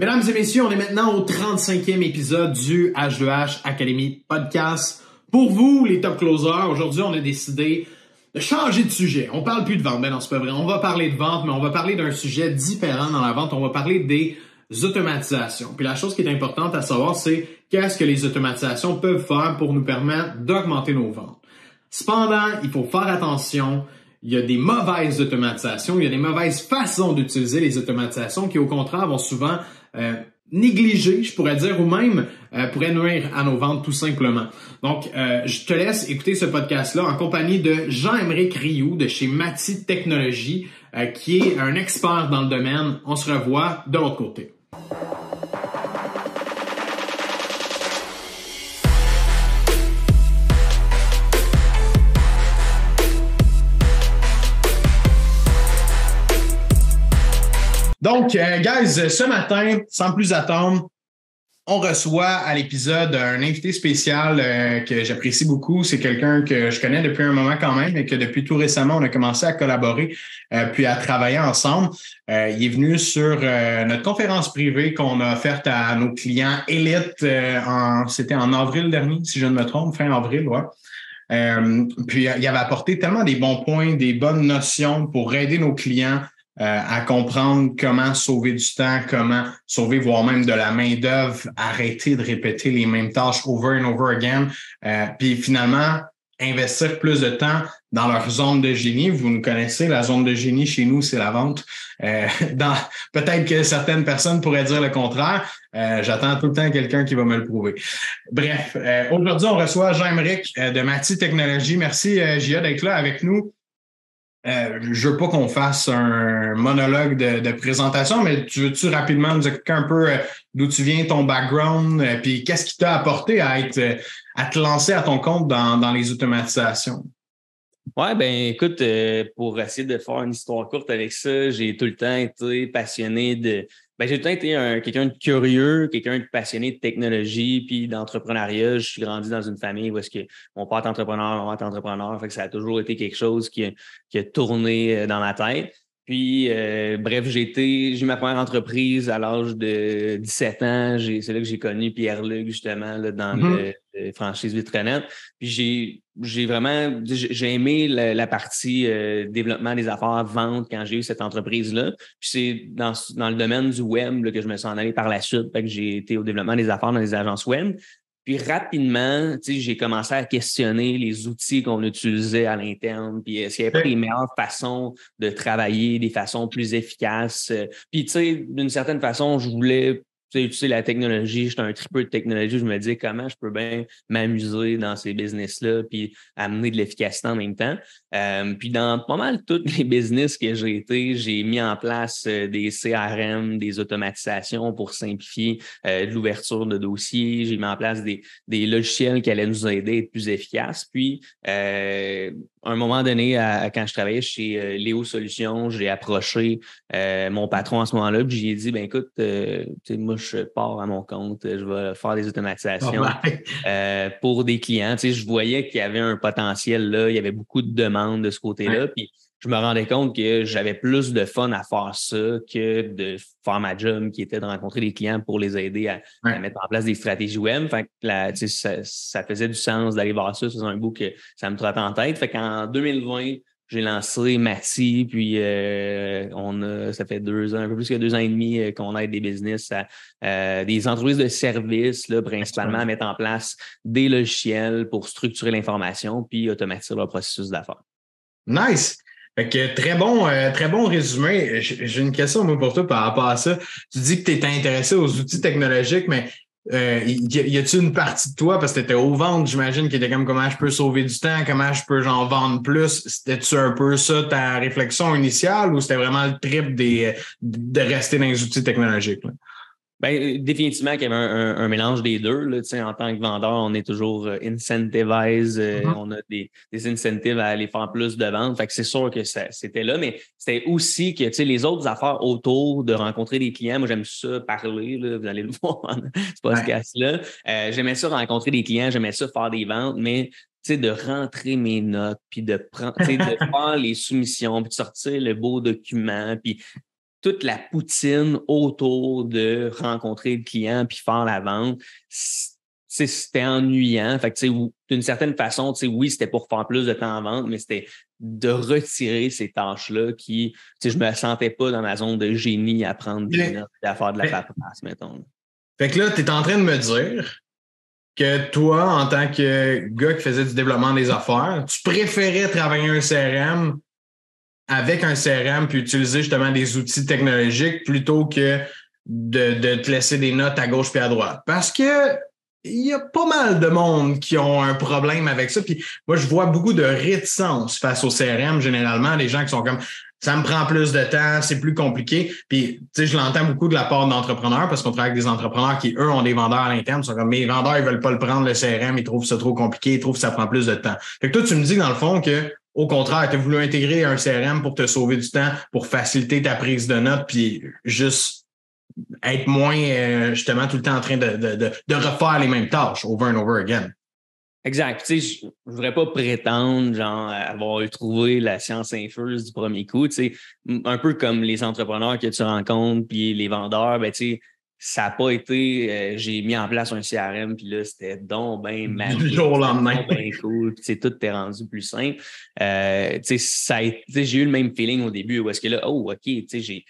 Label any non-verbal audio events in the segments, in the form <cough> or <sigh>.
Mesdames et messieurs, on est maintenant au 35e épisode du H2H Academy Podcast. Pour vous, les top closers, aujourd'hui, on a décidé de changer de sujet. On parle plus de vente, mais non, c'est pas vrai. On va parler de vente, mais on va parler d'un sujet différent dans la vente. On va parler des automatisations. Puis la chose qui est importante à savoir, c'est qu'est-ce que les automatisations peuvent faire pour nous permettre d'augmenter nos ventes. Cependant, il faut faire attention il y a des mauvaises automatisations, il y a des mauvaises façons d'utiliser les automatisations qui, au contraire, vont souvent euh, négliger, je pourrais dire, ou même euh, pourraient nuire à nos ventes tout simplement. Donc, euh, je te laisse écouter ce podcast-là en compagnie de Jean-Émeric Rioux de chez Mati Technologies, qui est un expert dans le domaine. On se revoit de l'autre côté. Donc, euh, guys, ce matin, sans plus attendre, on reçoit à l'épisode un invité spécial euh, que j'apprécie beaucoup. C'est quelqu'un que je connais depuis un moment quand même et que depuis tout récemment, on a commencé à collaborer euh, puis à travailler ensemble. il est venu sur notre conférence privée qu'on a offerte à nos clients élites. c'était en avril dernier, si je ne me trompe, fin avril, ouais. puis il avait apporté tellement des bons points, des bonnes notions pour aider nos clients euh, à comprendre comment sauver du temps, comment sauver voire même de la main d'œuvre, arrêter de répéter les mêmes tâches over and over again, euh, puis finalement investir plus de temps dans leur zone de génie. Vous nous connaissez, la zone de génie chez nous, c'est la vente. Euh, <laughs> dans peut-être que certaines personnes pourraient dire le contraire. Euh, j'attends tout le temps quelqu'un qui va me le prouver. Bref, aujourd'hui, on reçoit Jean-Emeric de Mati Technologies. Merci, Gia, d'être là avec nous. Euh, je veux pas qu'on fasse un monologue de, présentation, mais tu veux-tu rapidement nous expliquer un peu euh, d'où tu viens, ton background, euh, puis qu'est-ce qui t'a apporté à être à te lancer à ton compte dans, les automatisations? Ouais, ben écoute, pour essayer de faire une histoire courte avec ça, j'ai tout le temps été passionné de j'ai tout le temps été quelqu'un de curieux, quelqu'un de passionné de technologie puis d'entrepreneuriat. Je suis grandi dans une famille où est-ce que mon père est entrepreneur, mon père est entrepreneur. Fait que ça a toujours été quelque chose qui, qui a tourné euh, dans ma tête. Puis, euh, bref, j'ai été, j'ai eu ma première entreprise à l'âge de 17 ans. C'est là que j'ai connu Pierre-Luc, justement, là, dans mm-hmm. le, franchise Vitrenet. Puis j'ai, j'ai vraiment, j'ai aimé la, partie euh, développement des affaires, vente quand j'ai eu cette entreprise-là. Puis c'est dans, dans le domaine du web là, que je me suis en allé par la suite. Fait que j'ai été au développement des affaires dans les agences web. Puis rapidement, j'ai commencé à questionner les outils qu'on utilisait à l'interne, puis est-ce qu'il n'y avait pas des meilleures façons de travailler, des façons plus efficaces. Puis, tu sais, d'une certaine façon, je voulais tu sais, la technologie, j'étais un tripeux de technologie, je me dis comment je peux bien m'amuser dans ces business-là, puis amener de l'efficacité en même temps. Euh, puis dans pas mal tous les business que j'ai été, j'ai mis en place euh, des CRM, des automatisations pour simplifier euh, l'ouverture de dossiers. J'ai mis en place des, des logiciels qui allaient nous aider à être plus efficaces. Puis à un moment donné, quand je travaillais chez euh, Léo Solutions, j'ai approché euh, mon patron à ce moment-là, puis j'ai dit ben écoute, euh, moi je pars à mon compte, je vais faire des automatisations <laughs> pour des clients. je voyais qu'il y avait un potentiel là, il y avait beaucoup de demandes de ce côté-là, puis je me rendais compte que j'avais plus de fun à faire ça que de faire ma job qui était de rencontrer des clients pour les aider à, mettre en place des stratégies web. Fait que ça, ça, faisait du sens d'aller voir ça. C'est un bout que ça me trottait en tête. Fait qu'en 2020, j'ai lancé Mati, puis euh, on a, ça fait deux ans, un peu plus que deux ans et demi euh, qu'on aide des business, à, euh, des entreprises de services, là, principalement, à mettre en place des logiciels pour structurer l'information puis automatiser leur processus d'affaires. Nice! Fait très bon, euh, très bon résumé. J'ai une question pour toi par rapport à ça. Tu dis que tu étais intéressé aux outils technologiques, mais euh, y a-t-il une partie de toi, parce que tu étais au ventre, j'imagine, qui était comme comment je peux sauver du temps, comment je peux j'en vendre plus? C'était-tu un peu ça ta réflexion initiale ou c'était vraiment le trip de rester dans les outils technologiques? Euh, définitivement qu'il y avait un, mélange des deux. Là, en tant que vendeur, on est toujours euh, incentivise, euh, mm-hmm. on a des, des, incentives à aller faire plus de ventes. Fait que c'est sûr que c'était là, mais c'était aussi que les autres affaires autour de rencontrer des clients. Moi, j'aime ça parler, là, vous allez le <laughs> voir dans ce podcast-là. j'aimais ça rencontrer des clients, j'aimais ça faire des ventes, mais de rentrer mes notes, puis de prendre, de <laughs> faire les soumissions, puis de sortir le beau document, puis toute la poutine autour de rencontrer le client puis faire la vente, c'était ennuyant. Fait que, d'une certaine façon, oui, c'était pour faire plus de temps en vente, mais c'était de retirer ces tâches-là qui, je me sentais pas dans ma zone de génie à prendre des notes et à faire de la paperasse, mettons. Fait que là, tu es en train de me dire que toi, en tant que gars qui faisait du développement des affaires, tu préférais travailler un CRM avec un CRM puis utiliser justement des outils technologiques plutôt que de, de te laisser des notes à gauche puis à droite. Parce que il y a pas mal de monde qui ont un problème avec ça. Puis moi, je vois beaucoup de réticence face au CRM, généralement, des gens qui sont comme ça me prend plus de temps, c'est plus compliqué. Puis, tu sais, je l'entends beaucoup de la part d'entrepreneurs parce qu'on travaille avec des entrepreneurs qui, eux, ont des vendeurs à l'interne. Ils sont comme, mes vendeurs, ils veulent pas le prendre, le CRM, ils trouvent ça trop compliqué, ils trouvent que ça prend plus de temps. Fait que toi, tu me dis, dans le fond, que, au contraire, tu as voulu intégrer un CRM pour te sauver du temps, pour faciliter ta prise de notes, puis juste être moins euh, justement tout le temps en train de, de, refaire les mêmes tâches over and over again. Exact. Tu sais, je ne voudrais pas prétendre genre avoir trouvé la science infuse du premier coup. Tu sais, un peu comme les entrepreneurs que tu rencontres puis les vendeurs, ben tu sais, ça n'a pas été euh, j'ai mis en place un CRM puis là c'était donc ben du jour au lendemain ben cool puis tout est rendu plus simple euh, tu sais ça j'ai eu le même feeling au début où est-ce que là oh ok tu sais j'ai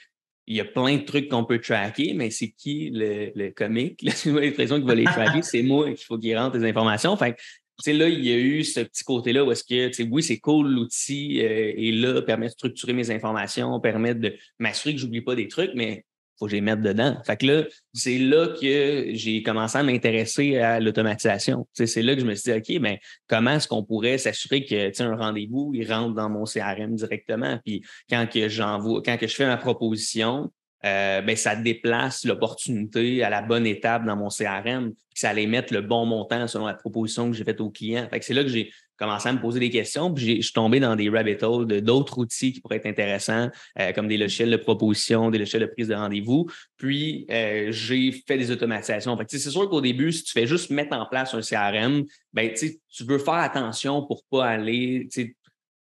il y a plein de trucs qu'on peut tracker, mais c'est qui le, le comique? <laughs> J'ai l'impression qu'il va les tracker, c'est moi qu'il faut qu'il rentre les informations. Fait que, là, il y a eu ce petit côté-là où est-ce que, oui, c'est cool, l'outil euh, est là, permet de structurer mes informations, permet de m'assurer que j'oublie pas des trucs, mais faut que les mette dedans. Fait que là, c'est là que j'ai commencé à m'intéresser à l'automatisation. C'est là que je me suis dit, OK, mais comment est-ce qu'on pourrait s'assurer que un rendez-vous, il rentre dans mon CRM directement? Puis quand que j'envoie, quand que je fais ma proposition, euh, ben, ça déplace l'opportunité à la bonne étape dans mon CRM, puis ça allait mettre le bon montant selon la proposition que j'ai faite au client. Fait que c'est là que j'ai commencé à me poser des questions, puis je suis tombé dans des rabbit holes d'autres outils qui pourraient être intéressants, euh, comme des logiciels de proposition, des logiciels de prise de rendez-vous. Puis euh, j'ai fait des automatisations. Fait c'est sûr qu'au début, si tu fais juste mettre en place un CRM, ben, tu veux faire attention pour pas aller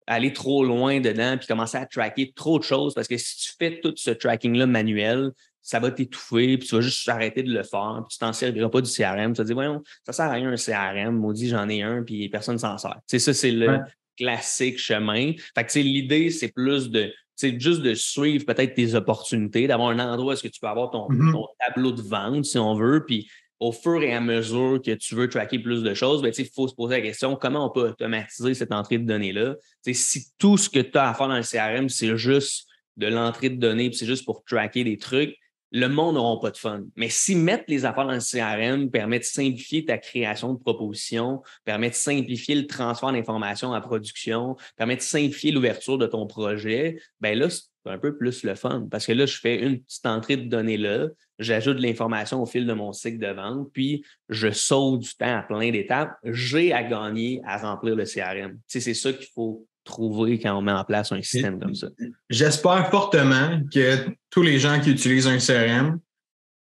aller trop loin dedans puis commencer à tracker trop de choses parce que si tu fais tout ce tracking-là manuel, ça va t'étouffer, puis tu vas juste arrêter de le faire, puis tu t'en serviras pas du CRM. Tu vas dire, voyons, ça sert à rien un CRM, maudit, j'en ai un, puis personne s'en sert. sais, ça, c'est le classique chemin. Fait que l'idée, c'est plus de c'est juste de suivre peut-être tes opportunités, d'avoir un endroit où est-ce que tu peux avoir ton, mm-hmm. ton, tableau de vente, si on veut, puis au fur et à mesure que tu veux tracker plus de choses, ben, il faut se poser la question comment on peut automatiser cette entrée de données-là? Si tout ce que tu as à faire dans le CRM, c'est juste de l'entrée de données, c'est juste pour tracker des trucs, le monde n'aura pas de fun. Mais si mettre les affaires dans le CRM permet de simplifier ta création de propositions, permet de simplifier le transfert d'informations à production, permet de simplifier l'ouverture de ton projet, ben là, c'est un peu plus le fun. Parce que là, je fais une petite entrée de données là, j'ajoute l'information au fil de mon cycle de vente, puis je saute du temps à plein d'étapes. J'ai à gagner à remplir le CRM. c'est ça qu'il faut trouver quand on met en place un système comme ça. J'espère fortement que tous les gens qui utilisent un CRM,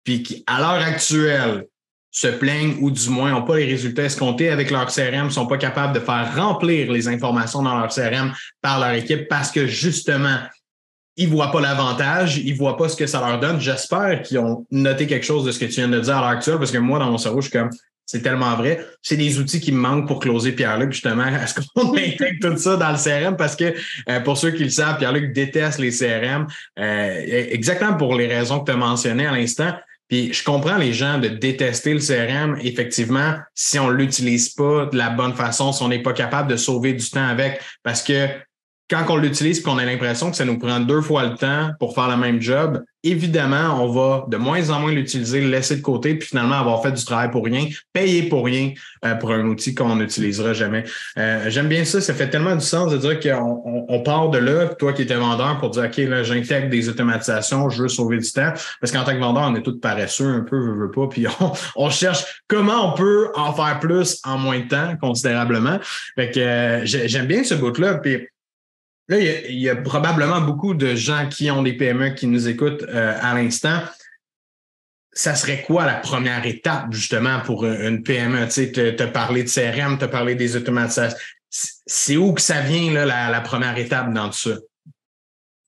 puis qui, à l'heure actuelle, se plaignent ou du moins n'ont pas les résultats escomptés avec leur CRM, ne sont pas capables de faire remplir les informations dans leur CRM par leur équipe parce que justement, ils voient pas l'avantage, ils voient pas ce que ça leur donne. J'espère qu'ils ont noté quelque chose de ce que tu viens de dire à l'heure actuelle parce que moi, dans mon cerveau, je suis comme, c'est tellement vrai. C'est des outils qui me manquent pour closer Pierre-Luc, justement. Est-ce qu'on <laughs> intègre tout ça dans le CRM? Parce que euh, pour ceux qui le savent, Pierre-Luc déteste les CRM, euh, exactement pour les raisons que tu as mentionnées à l'instant. Puis je comprends les gens de détester le CRM, effectivement, si on l'utilise pas de la bonne façon, si on n'est pas capable de sauver du temps avec, parce que quand on l'utilise et qu'on a l'impression que ça nous prend deux fois le temps pour faire le même job, évidemment, on va de moins en moins l'utiliser, le laisser de côté, puis finalement avoir fait du travail pour rien, payer pour rien euh, pour un outil qu'on n'utilisera jamais. Euh, j'aime bien ça, ça fait tellement du sens de dire qu'on on, part de là, toi qui étais vendeur, pour dire, OK, là, j'intègre des automatisations, je veux sauver du temps, parce qu'en tant que vendeur, on est tous paresseux un peu, je veux pas, puis on, on, cherche comment on peut en faire plus en moins de temps, considérablement. Fait que euh, j'aime bien ce bout-là, puis Là, il y, a, probablement beaucoup de gens qui ont des PME qui nous écoutent euh, à l'instant. Ça serait quoi la première étape, justement, pour une PME? Tu sais, te, parler de CRM, te parler des automatisations. C'est où que ça vient, là, la, première étape dans tout ça?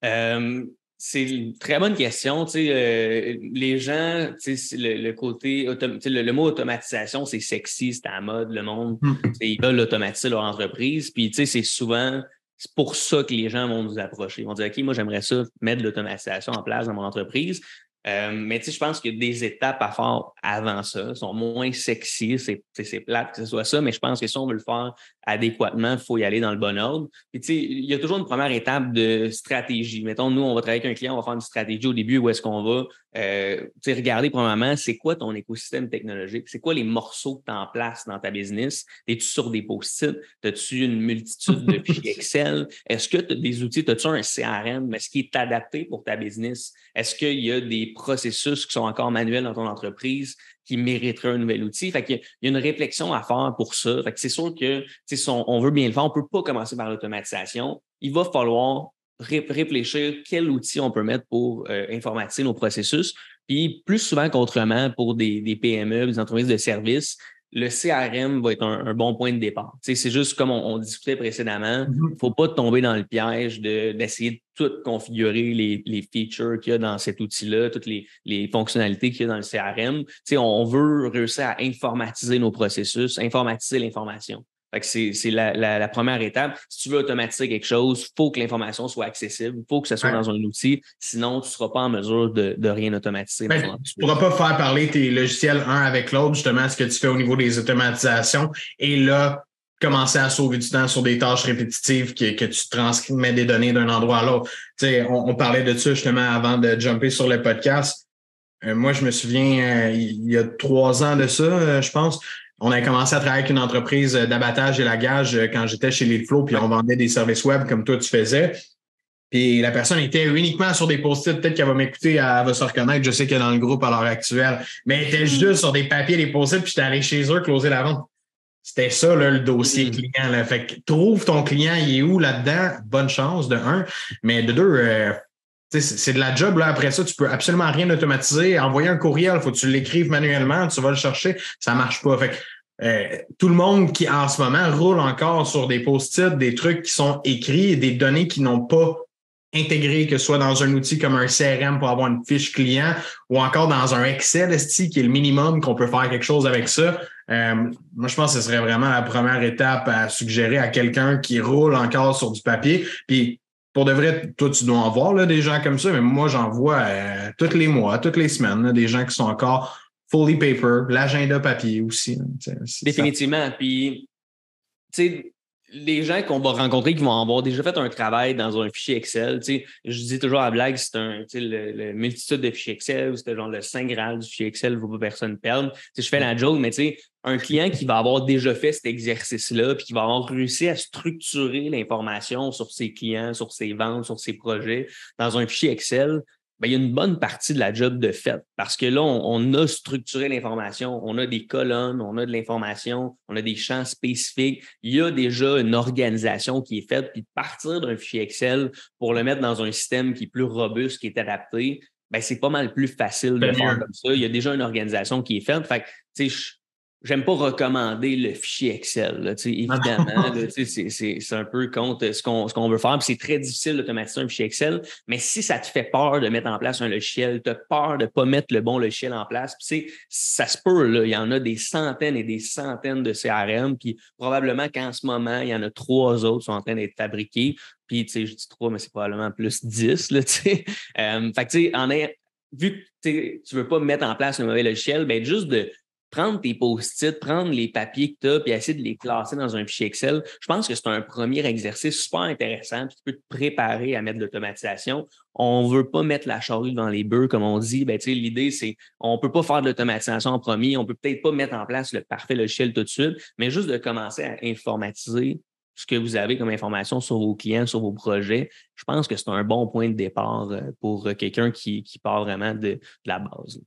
Euh, c'est une très bonne question. Euh, les gens, le, le, côté, le, mot automatisation, c'est sexy, c'est à la mode, le monde, hmm. ils veulent automatiser leur entreprise. Puis, c'est souvent, c'est pour ça que les gens vont nous approcher. Ils vont dire, OK, moi, j'aimerais ça mettre l'automatisation en place dans mon entreprise. Euh, mais je pense qu'il y a des étapes à faire avant ça. sont moins sexy, c'est plate que ce soit ça, mais je pense que si on veut le faire adéquatement, il faut y aller dans le bon ordre. Puis, il y a toujours une première étape de stratégie. Mettons, nous, on va travailler avec un client, on va faire une stratégie au début, où est-ce qu'on va euh, regarder premièrement, c'est quoi ton écosystème technologique? C'est quoi les morceaux que tu as en place dans ta business? Es-tu sur des post-it? As-tu une multitude de <laughs> fichiers Excel? Est-ce que tu as des outils? As-tu un CRM? Est-ce qui est adapté pour ta business? Est-ce qu'il y a des processus qui sont encore manuels dans ton entreprise qui mériteraient un nouvel outil? Fait qu'il y a une réflexion à faire pour ça. Fait que c'est sûr que si on, veut bien le faire, on ne peut pas commencer par l'automatisation. Il va falloir réfléchir quel outil on peut mettre pour euh, informatiser nos processus. Puis plus souvent qu'autrement, pour des, des, PME, des entreprises de services, le CRM va être un, bon point de départ. c'est juste comme on, discutait précédemment, il mm-hmm. ne faut pas tomber dans le piège d'essayer de, tout configurer les, les features qu'il y a dans cet outil-là, toutes les, les fonctionnalités qu'il y a dans le CRM. on, on veut réussir à informatiser nos processus, informatiser l'information c'est la, première étape. Si tu veux automatiser quelque chose, il faut que l'information soit accessible, il faut que ça soit dans un outil, sinon tu ne seras pas en mesure de, rien automatiser. Ben, tu ne pourras pas faire parler tes logiciels un avec l'autre, justement, ce que tu fais au niveau des automatisations. Et là, commencer à sauver du temps sur des tâches répétitives que, que tu transmets des données d'un endroit à l'autre. On, on parlait de ça justement avant de jumper sur le podcast. Euh, moi, je me souviens, euh, il y a trois ans de ça, euh, je pense, on a commencé à travailler avec une entreprise d'abattage et lagage euh, quand j'étais chez Leadflow, puis on vendait des services web comme toi tu faisais. Puis la personne était uniquement sur des post-it. Peut-être qu'elle va m'écouter, elle va se reconnaître. Je sais qu'elle est dans le groupe à l'heure actuelle. Mais elle était mm. juste sur des papiers, des post-it, puis j'étais allé chez eux closer la vente. C'était ça, là, le dossier mm. client. Là. Fait que trouve ton client, il est où là-dedans? Bonne chance, de un. Mais de deux, euh, c'est de la job. Là. Après ça, tu peux absolument rien automatiser. Envoyer un courriel, faut que tu l'écrives manuellement, tu vas le chercher, ça marche pas. Fait euh, tout le monde qui en ce moment roule encore sur des post-it, des trucs qui sont écrits et des données qui n'ont pas intégré, que ce soit dans un outil comme un CRM pour avoir une fiche client ou encore dans un Excel qui est le minimum qu'on peut faire quelque chose avec ça. Euh, moi, je pense que ce serait vraiment la première étape à suggérer à quelqu'un qui roule encore sur du papier. Puis pour de vrai, toi, tu dois en voir là, des gens comme ça, mais moi, j'en vois euh, tous les mois, toutes les semaines, des gens qui sont encore fully paper, l'agenda papier aussi. Définitivement. Puis, tu sais, les gens qu'on va rencontrer qui vont avoir déjà fait un travail dans un fichier Excel, tu sais, je dis toujours à la blague, c'est un, tu sais, le, multitude de fichiers Excel, c'était genre le Saint Graal du fichier Excel, vous pas personne perdre. Tu sais, je fais la joke, mais tu sais, un client qui va avoir déjà fait cet exercice-là, puis qui va avoir réussi à structurer l'information sur ses clients, sur ses ventes, sur ses projets dans un fichier Excel, ben, il y a une bonne partie de la job de fait parce que là, on, a structuré l'information, on a des colonnes, on a de l'information, on a des champs spécifiques. Il y a déjà une organisation qui est faite, puis de partir d'un fichier Excel pour le mettre dans un système qui est plus robuste, qui est adapté, ben, c'est pas mal plus facile de faire comme ça. Il y a déjà une organisation qui est faite. Fait que, J'aime pas recommander le fichier Excel. Là, évidemment, c'est un peu contre ce qu'on qu'on veut faire. C'est très difficile d'automatiser un fichier Excel, mais si ça te fait peur de mettre en place un logiciel, tu as peur de ne pas mettre le bon logiciel en place, ça se peut, là, il y en a des centaines et des centaines de CRM, puis probablement qu'en ce moment, il y en a trois autres qui sont en train d'être fabriqués. Puis, tu sais, je dis trois, mais c'est probablement plus dix. Là, euh, fait que, tu sais, en vu que tu ne veux pas mettre en place un mauvais logiciel, ben juste de prendre tes post-it, prendre les papiers que tu as, puis essayer de les classer dans un fichier Excel, je pense que c'est un premier exercice super intéressant, puis tu peux te préparer à mettre de l'automatisation. On ne veut pas mettre la charrue dans les bœufs, comme on dit. Ben, l'idée, c'est on ne peut pas faire de l'automatisation en premier, on ne peut peut-être pas mettre en place le parfait logiciel tout de suite, mais juste de commencer à informatiser ce que vous avez comme information sur vos clients, sur vos projets, je pense que c'est un bon point de départ euh, pour quelqu'un qui, part vraiment de, de la base.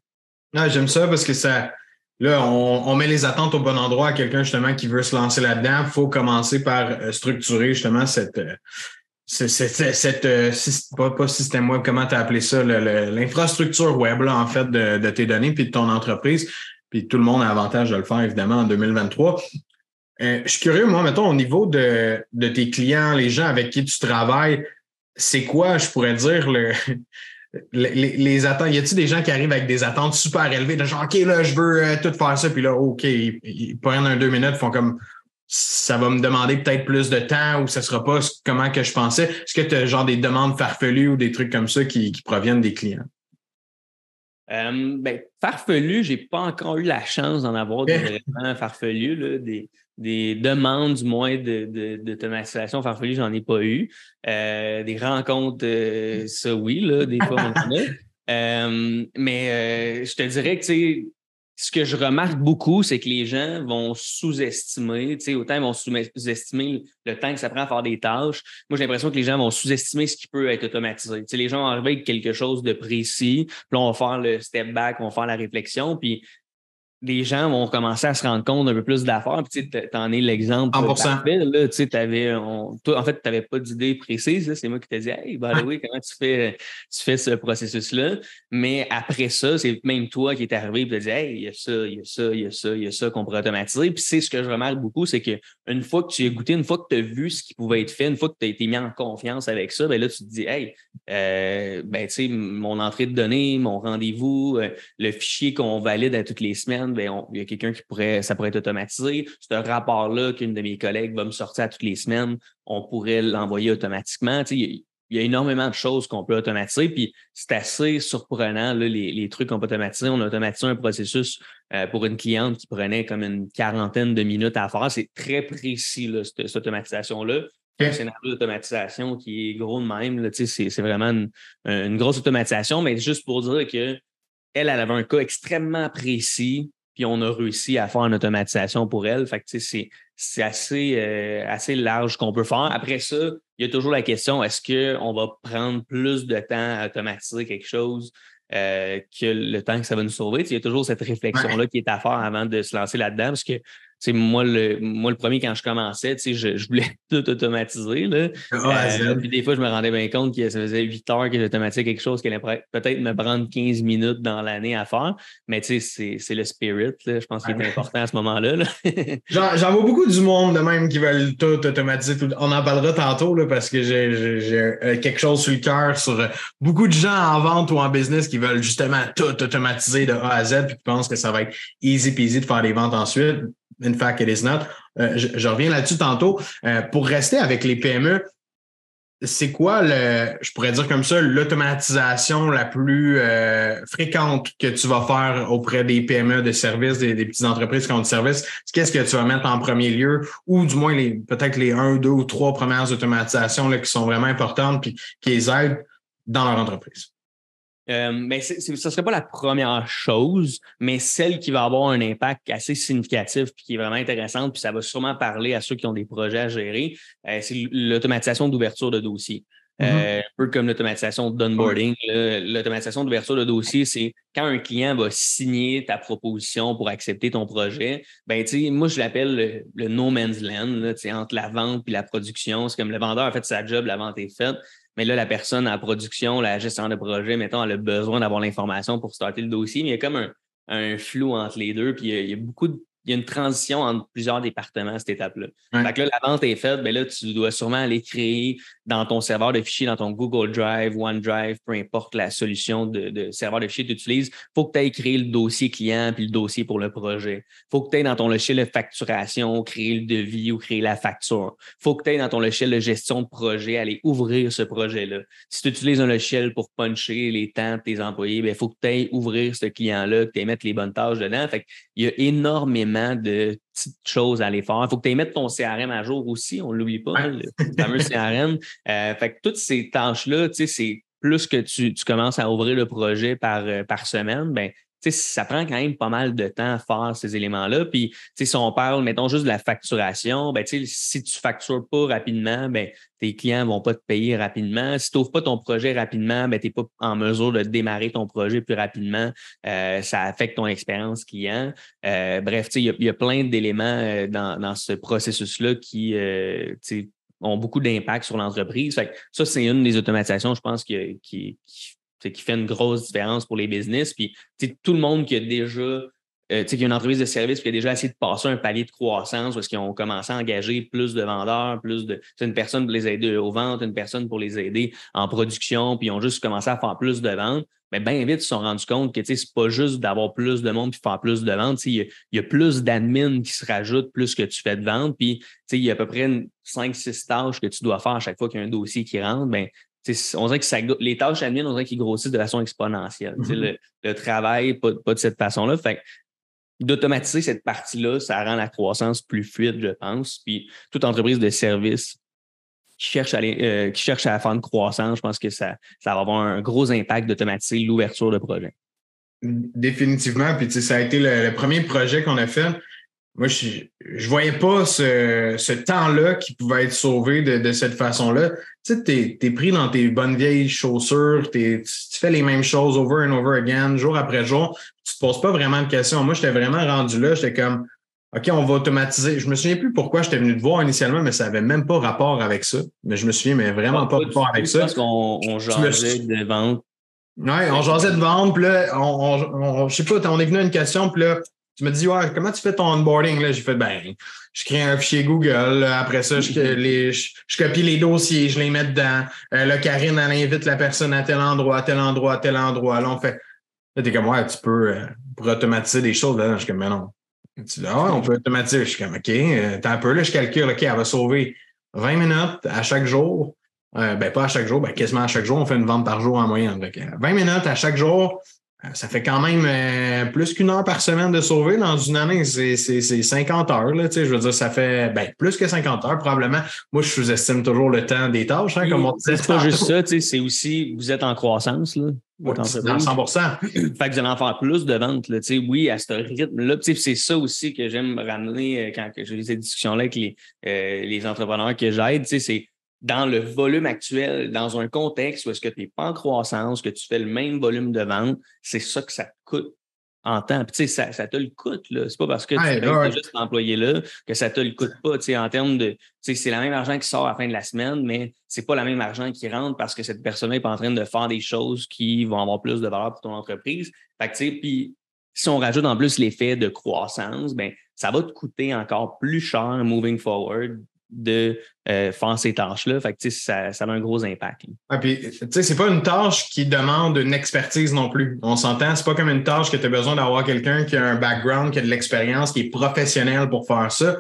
J'aime ça parce que ça, Là, on, met les attentes au bon endroit à quelqu'un justement qui veut se lancer là-dedans. Il faut commencer par euh, structurer justement cette, euh, euh, pas, système web, comment tu as appelé ça, l'infrastructure web en fait de, tes données puis de ton entreprise. Puis tout le monde a avantage de le faire évidemment en 2023. je suis curieux, moi, mettons, au niveau de, de tes clients, les gens avec qui tu travailles, c'est quoi, je pourrais dire, le, les, attentes? Y a-t-il des gens qui arrivent avec des attentes super élevées, de genre, OK, là, je veux euh, tout faire ça, puis là, OK, ils, prennent un deux minutes, font comme, ça va me demander peut-être plus de temps ou ça sera pas comment que je pensais. Est-ce que tu as genre des demandes farfelues ou des trucs comme ça qui, proviennent des clients? Euh, ben, farfelu, j'ai pas encore eu la chance d'en avoir des vraiment farfelus, des, des demandes du moins d'automatisation de, de, farfelue, j'en ai pas eu. Euh, des rencontres, euh, ça oui, là, des fois on en a. <laughs> Euh, mais je te dirais que ce que je remarque beaucoup, c'est que les gens vont sous-estimer, autant ils vont sous-estimer le temps que ça prend à faire des tâches. Moi, j'ai l'impression que les gens vont sous-estimer ce qui peut être automatisé. les gens vont arriver avec quelque chose de précis, puis on va faire le step back, on va faire la réflexion, puis les gens vont commencer à se rendre compte d'un peu plus d'affaires. Puis, tu en es l'exemple. Parfait, là, tu avais, toi, en fait, tu n'avais pas d'idée précise. C'est moi qui t'ai dit, hey, by the way, comment tu fais, tu fais ce processus-là? Mais après ça, c'est même toi qui est arrivé et tu as dit, hey, il y a ça, il y a ça, il y a ça, il y a ça qu'on pourrait automatiser. Puis, c'est ce que je remarque beaucoup, c'est qu'une fois que tu as goûté, une fois que tu as vu ce qui pouvait être fait, une fois que tu as été mis en confiance avec ça, ben là, tu te dis, hey, euh, ben, tu sais, mon entrée de données, mon rendez-vous, euh, le fichier qu'on valide à toutes les semaines, ben, il y a quelqu'un qui pourrait, ça pourrait être automatisé. Ce rapport-là qu'une de mes collègues va me sortir à toutes les semaines, on pourrait l'envoyer automatiquement. il, y a, énormément de choses qu'on peut automatiser, puis c'est assez surprenant, les, trucs qu'on peut automatiser. On a automatisé un processus euh, pour une cliente qui prenait comme une quarantaine de minutes à faire. C'est très précis, cette, automatisation-là. un scénario d'automatisation qui est gros de même. C'est vraiment une, grosse automatisation, mais juste pour dire que elle, elle avait un cas extrêmement précis puis on a réussi à faire une automatisation pour elle. Fait que c'est assez, euh, assez large qu'on peut faire. Après ça, il y a toujours la question est-ce qu'on va prendre plus de temps à automatiser quelque chose euh, que le temps que ça va nous sauver? il y a toujours cette réflexion-là qui est à faire avant de se lancer là-dedans parce que moi le, moi, le premier, quand je commençais, je, je voulais <laughs> tout automatiser. Là. Euh, puis des fois, je me rendais bien compte que ça faisait 8 heures que j'automatisais quelque chose qui allait peut-être me prendre 15 minutes dans l'année à faire. Mais c'est le spirit, je pense qu'il est important à ce moment-là. Là. <laughs> J'en vois beaucoup du monde de même qui veulent tout automatiser. On en parlera tantôt là, parce que j'ai euh, quelque chose sur le cœur sur euh, beaucoup de gens en vente ou en business qui veulent justement tout automatiser de A à Z puis qui pensent que ça va être easy peasy de faire des ventes ensuite in fact, it is not. Euh, je, reviens là-dessus tantôt. Euh, pour rester avec les PME, c'est quoi le, je pourrais dire comme ça, l'automatisation la plus euh, fréquente que tu vas faire auprès des PME de services, des, petites entreprises qui ont du service? Qu'est-ce que tu vas mettre en premier lieu? Ou du moins les peut-être les un, deux ou trois premières automatisations là, qui sont vraiment importantes puis qui les aident dans leur entreprise? Euh, mais ce ne serait pas la première chose, mais celle qui va avoir un impact assez significatif puis qui est vraiment intéressante, puis ça va sûrement parler à ceux qui ont des projets à gérer, euh, c'est l'automatisation d'ouverture de dossier. Mm-hmm. Euh, un peu comme l'automatisation d'onboarding. L'automatisation d'ouverture de dossier, c'est quand un client va signer ta proposition pour accepter ton projet, ben, moi, je l'appelle le, no man's land, là, entre la vente et la production. C'est comme le vendeur a fait sa job, la vente est faite. Mais là, la personne en production, la gestion de projet, mettons, elle a besoin d'avoir l'information pour starter le dossier, mais il y a comme un, flou entre les deux, puis il y a beaucoup de il y a une transition entre plusieurs départements à cette étape-là. Fait que là, la vente est faite, mais ben là, tu dois sûrement aller créer dans ton serveur de fichiers, dans ton Google Drive, OneDrive, peu importe la solution de, serveur de fichiers que tu utilises, il faut que tu ailles créer le dossier client puis le dossier pour le projet. Il faut que tu ailles dans ton logiciel de facturation, créer le devis ou créer la facture. Il faut que tu ailles dans ton logiciel de gestion de projet, aller ouvrir ce projet-là. Si tu utilises un logiciel pour puncher les temps de tes employés, il ben, faut que tu ailles ouvrir ce client-là, que tu ailles mettre les bonnes tâches dedans. Fait il y a énormément de petites choses à aller faire. Il faut que tu mettre ton CRM à jour aussi, on ne l'oublie pas, hein, le fameux CRM. Euh, fait que toutes ces tâches-là, c'est plus que tu, commences à ouvrir le projet par, euh, par semaine, ben, ça prend quand même pas mal de temps à faire ces éléments-là. Puis, si on parle, mettons juste de la facturation, ben, si tu factures pas rapidement, ben, tes clients vont pas te payer rapidement. Si tu n'ouvres pas ton projet rapidement, ben, tu n'es pas en mesure de démarrer ton projet plus rapidement. Euh, ça affecte ton expérience client. Euh, bref, il y, a plein d'éléments euh, dans, ce processus-là qui ont beaucoup d'impact sur l'entreprise. Ça, c'est une des automatisations, je pense, qui, qui qui fait une grosse différence pour les business. Puis tout le monde qui a déjà euh, qu'il y a une entreprise de service qui a déjà essayé de passer un palier de croissance parce qu'ils ont commencé à engager plus de vendeurs, plus de. une personne pour les aider aux ventes, une personne pour les aider en production, puis ils ont juste commencé à faire plus de ventes. Mais bien vite, ils se sont rendus compte que c'est pas juste d'avoir plus de monde puis faire plus de ventes. Il y, a, plus d'admin qui se rajoutent plus que tu fais de ventes. Puis il y a à peu près 5-6 tâches que tu dois faire à chaque fois qu'il y a un dossier qui rentre. Ben, on dirait que ça, les tâches admin, on dirait qu'ils grossissent de façon exponentielle. Mm-hmm. le, travail, pas, pas de cette façon-là. Fait d'automatiser cette partie-là, ça rend la croissance plus fluide, je pense. Puis toute entreprise de service qui cherche à, euh, qui cherche à faire une croissance, je pense que ça, ça va avoir un gros impact d'automatiser l'ouverture de projet. Définitivement. Puis ça a été le premier projet qu'on a fait moi, je ne voyais pas ce, ce temps-là qui pouvait être sauvé de, de cette façon-là. Tu sais, tu es, pris dans tes bonnes vieilles chaussures, tu, fais les mêmes choses over and over again, jour après jour. Tu te poses pas vraiment de questions. Moi, j'étais vraiment rendu là. J'étais comme, OK, on va automatiser. Je me souviens plus pourquoi j'étais venu te voir initialement, mais ça avait même pas rapport avec ça. Mais je me souviens, mais vraiment pas, rapport avec ça. Parce qu'on on jasait de vente. Ouais, on jasait de vente, puis là, on, on, je sais pas, on est venu à une question, puis là, tu me dis, ouais, comment tu fais ton onboarding? Là, j'ai fait, ben, je crée un fichier Google. après ça, je, les, je, copie les dossiers, je les mets dedans. Euh, là, Karine, elle invite la personne à tel endroit, à tel endroit, à tel endroit. Là, on fait. Là, t'es comme, ouais, tu peux, euh, pour automatiser des choses. Là, je suis comme, mais non. Tu dis, ah, ouais, on peut automatiser. Je suis comme, OK, euh, t'as un peu, là, je calcule, OK, elle va sauver 20 minutes à chaque jour. Euh, ben, pas à chaque jour, ben, quasiment à chaque jour. On fait une vente par jour en moyenne. Donc, 20 minutes à chaque jour. Euh, ça fait quand même euh, plus qu'une heure par semaine de sauver dans une année. C'est 50 heures. Là, je veux dire, ça fait ben, plus que 50 heures probablement. Moi, je sous-estime toujours le temps des tâches. Hein, comme on C'est pas juste ça, c'est aussi, vous êtes en croissance. Là, oui, 100 <clears throat> Fait que vous allez en faire plus de ventes. Là, oui, à ce rythme-là. C'est ça aussi que j'aime ramener euh, quand j'ai ces discussions-là avec les, les entrepreneurs que j'aide. C'est dans le volume actuel, dans un contexte où est-ce que tu n'es pas en croissance, que tu fais le même volume de vente, c'est ça que ça te coûte en temps. Puis, tu sais, ça, ça te le coûte, là. C'est pas parce que tu es juste employé là que ça te le coûte pas, tu sais, en termes de, tu sais, c'est le même argent qui sort à la fin de la semaine, mais c'est pas le même argent qui rentre parce que cette personne-là n'est pas en train de faire des choses qui vont avoir plus de valeur pour ton entreprise. Fait que, tu sais, puis si on rajoute en plus l'effet de croissance, ben ça va te coûter encore plus cher moving forward de euh, faire ces tâches-là. Fait que, ça, ça a un gros impact. Ah, puis, c'est pas une tâche qui demande une expertise non plus. On s'entend, c'est pas comme une tâche que tu as besoin d'avoir quelqu'un qui a un background, qui a de l'expérience, qui est professionnel pour faire ça.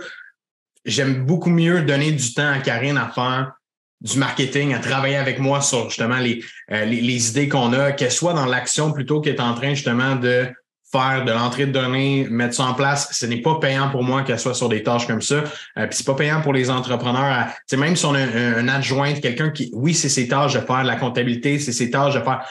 J'aime beaucoup mieux donner du temps à Karine à faire du marketing, à travailler avec moi sur justement les, euh, les, idées qu'on a, qu'elle soit dans l'action plutôt qu'être en train justement de faire de l'entrée de données, mettre ça en place. Ce n'est pas payant pour moi qu'elle soit sur des tâches comme ça. Euh, puis c'est pas payant pour les entrepreneurs. C'est même si on a un, adjoint, quelqu'un qui, oui, c'est ses tâches de faire de la comptabilité, c'est ses tâches de faire.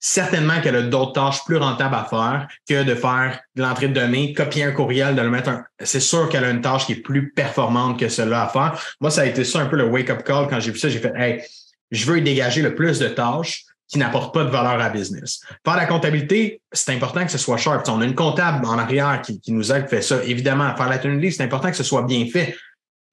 Certainement qu'elle a d'autres tâches plus rentables à faire que de faire de l'entrée de données, copier un courriel, de le mettre un. C'est sûr qu'elle a une tâche qui est plus performante que celle-là à faire. Moi, ça a été ça un peu le wake-up call quand j'ai vu ça. J'ai fait, hey, je veux y dégager le plus de tâches qui n'apporte pas de valeur à business. Faire la comptabilité, c'est important que ce soit sharp. on a une comptable en arrière qui, nous aide, fait ça. Évidemment, faire la tenue c'est important que ce soit bien fait.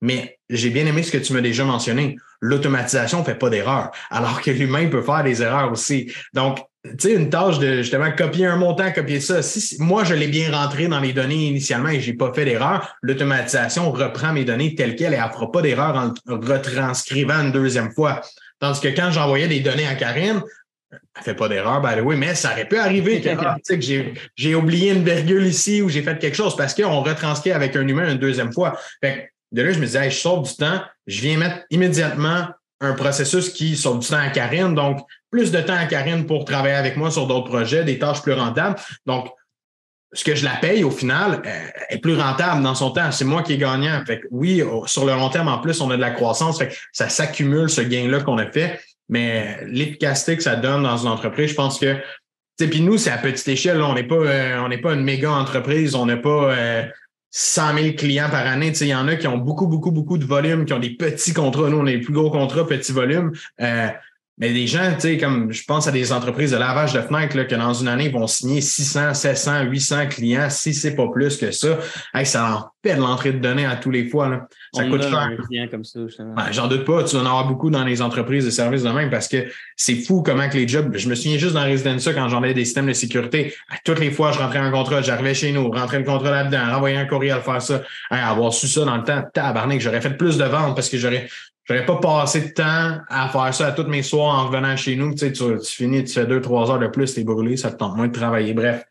Mais j'ai bien aimé ce que tu m'as déjà mentionné. L'automatisation ne fait pas d'erreur, alors que l'humain peut faire des erreurs aussi. Donc, tu sais, une tâche de justement copier un montant, copier ça. Si, moi, je l'ai bien rentré dans les données initialement et j'ai pas fait d'erreur, l'automatisation reprend mes données telles quelles et elle fera pas d'erreur en retranscrivant une deuxième fois. Tandis que quand j'envoyais des données à Karine, fait pas d'erreur, the way, mais ça aurait pu arriver que, <laughs> ah, j'ai oublié une virgule ici ou j'ai fait quelque chose parce qu'on retranscrit avec un humain une deuxième fois. Fait de là, je me disais, je sauve du temps, je viens mettre immédiatement un processus qui sauve du temps à Karine. Donc, plus de temps à Karine pour travailler avec moi sur d'autres projets, des tâches plus rentables. Donc, ce que je la paye au final euh, est plus rentable dans son temps. C'est moi qui est gagnant. Fait oui, sur le long terme, en plus, on a de la croissance. Fait ça s'accumule, ce gain-là qu'on a fait. Mais l'efficacité que ça donne dans une entreprise, je pense que puis nous, c'est à petite échelle. on n'est pas, euh, on n'est pas une méga entreprise. On n'a pas euh, 100 000 clients par année. Il y en a qui ont beaucoup, beaucoup, beaucoup de volume, qui ont des petits contrats. Nous, on a les plus gros contrats, petits volumes. Euh, Mais des gens, tu sais, comme je pense à des entreprises de lavage de fenêtres, là, que dans une année, ils vont signer 600, 700, 800 clients, si c'est pas plus que ça. ça en pète l'entrée de données à tous les fois. Là. Ça On coûte cher. J'en doute pas, tu vas en avoir beaucoup dans les entreprises de services de même parce que c'est fou comment que les jobs. Je me souviens juste dans Residencia quand j'en avais des systèmes de sécurité. À toutes les fois, je rentrais un contrat, j'arrivais chez nous, rentrais le contrat là-dedans, renvoyer un courriel, faire ça. Hey, avoir su ça dans le temps, tabarnak, j'aurais fait plus de ventes parce que j'aurais. J'aurais pas passé de temps à faire ça à tous mes soirs en revenant chez nous. Tu, sais, tu, finis, tu fais deux, trois heures de plus, t'es brûlé, ça te tente moins de travailler. Bref.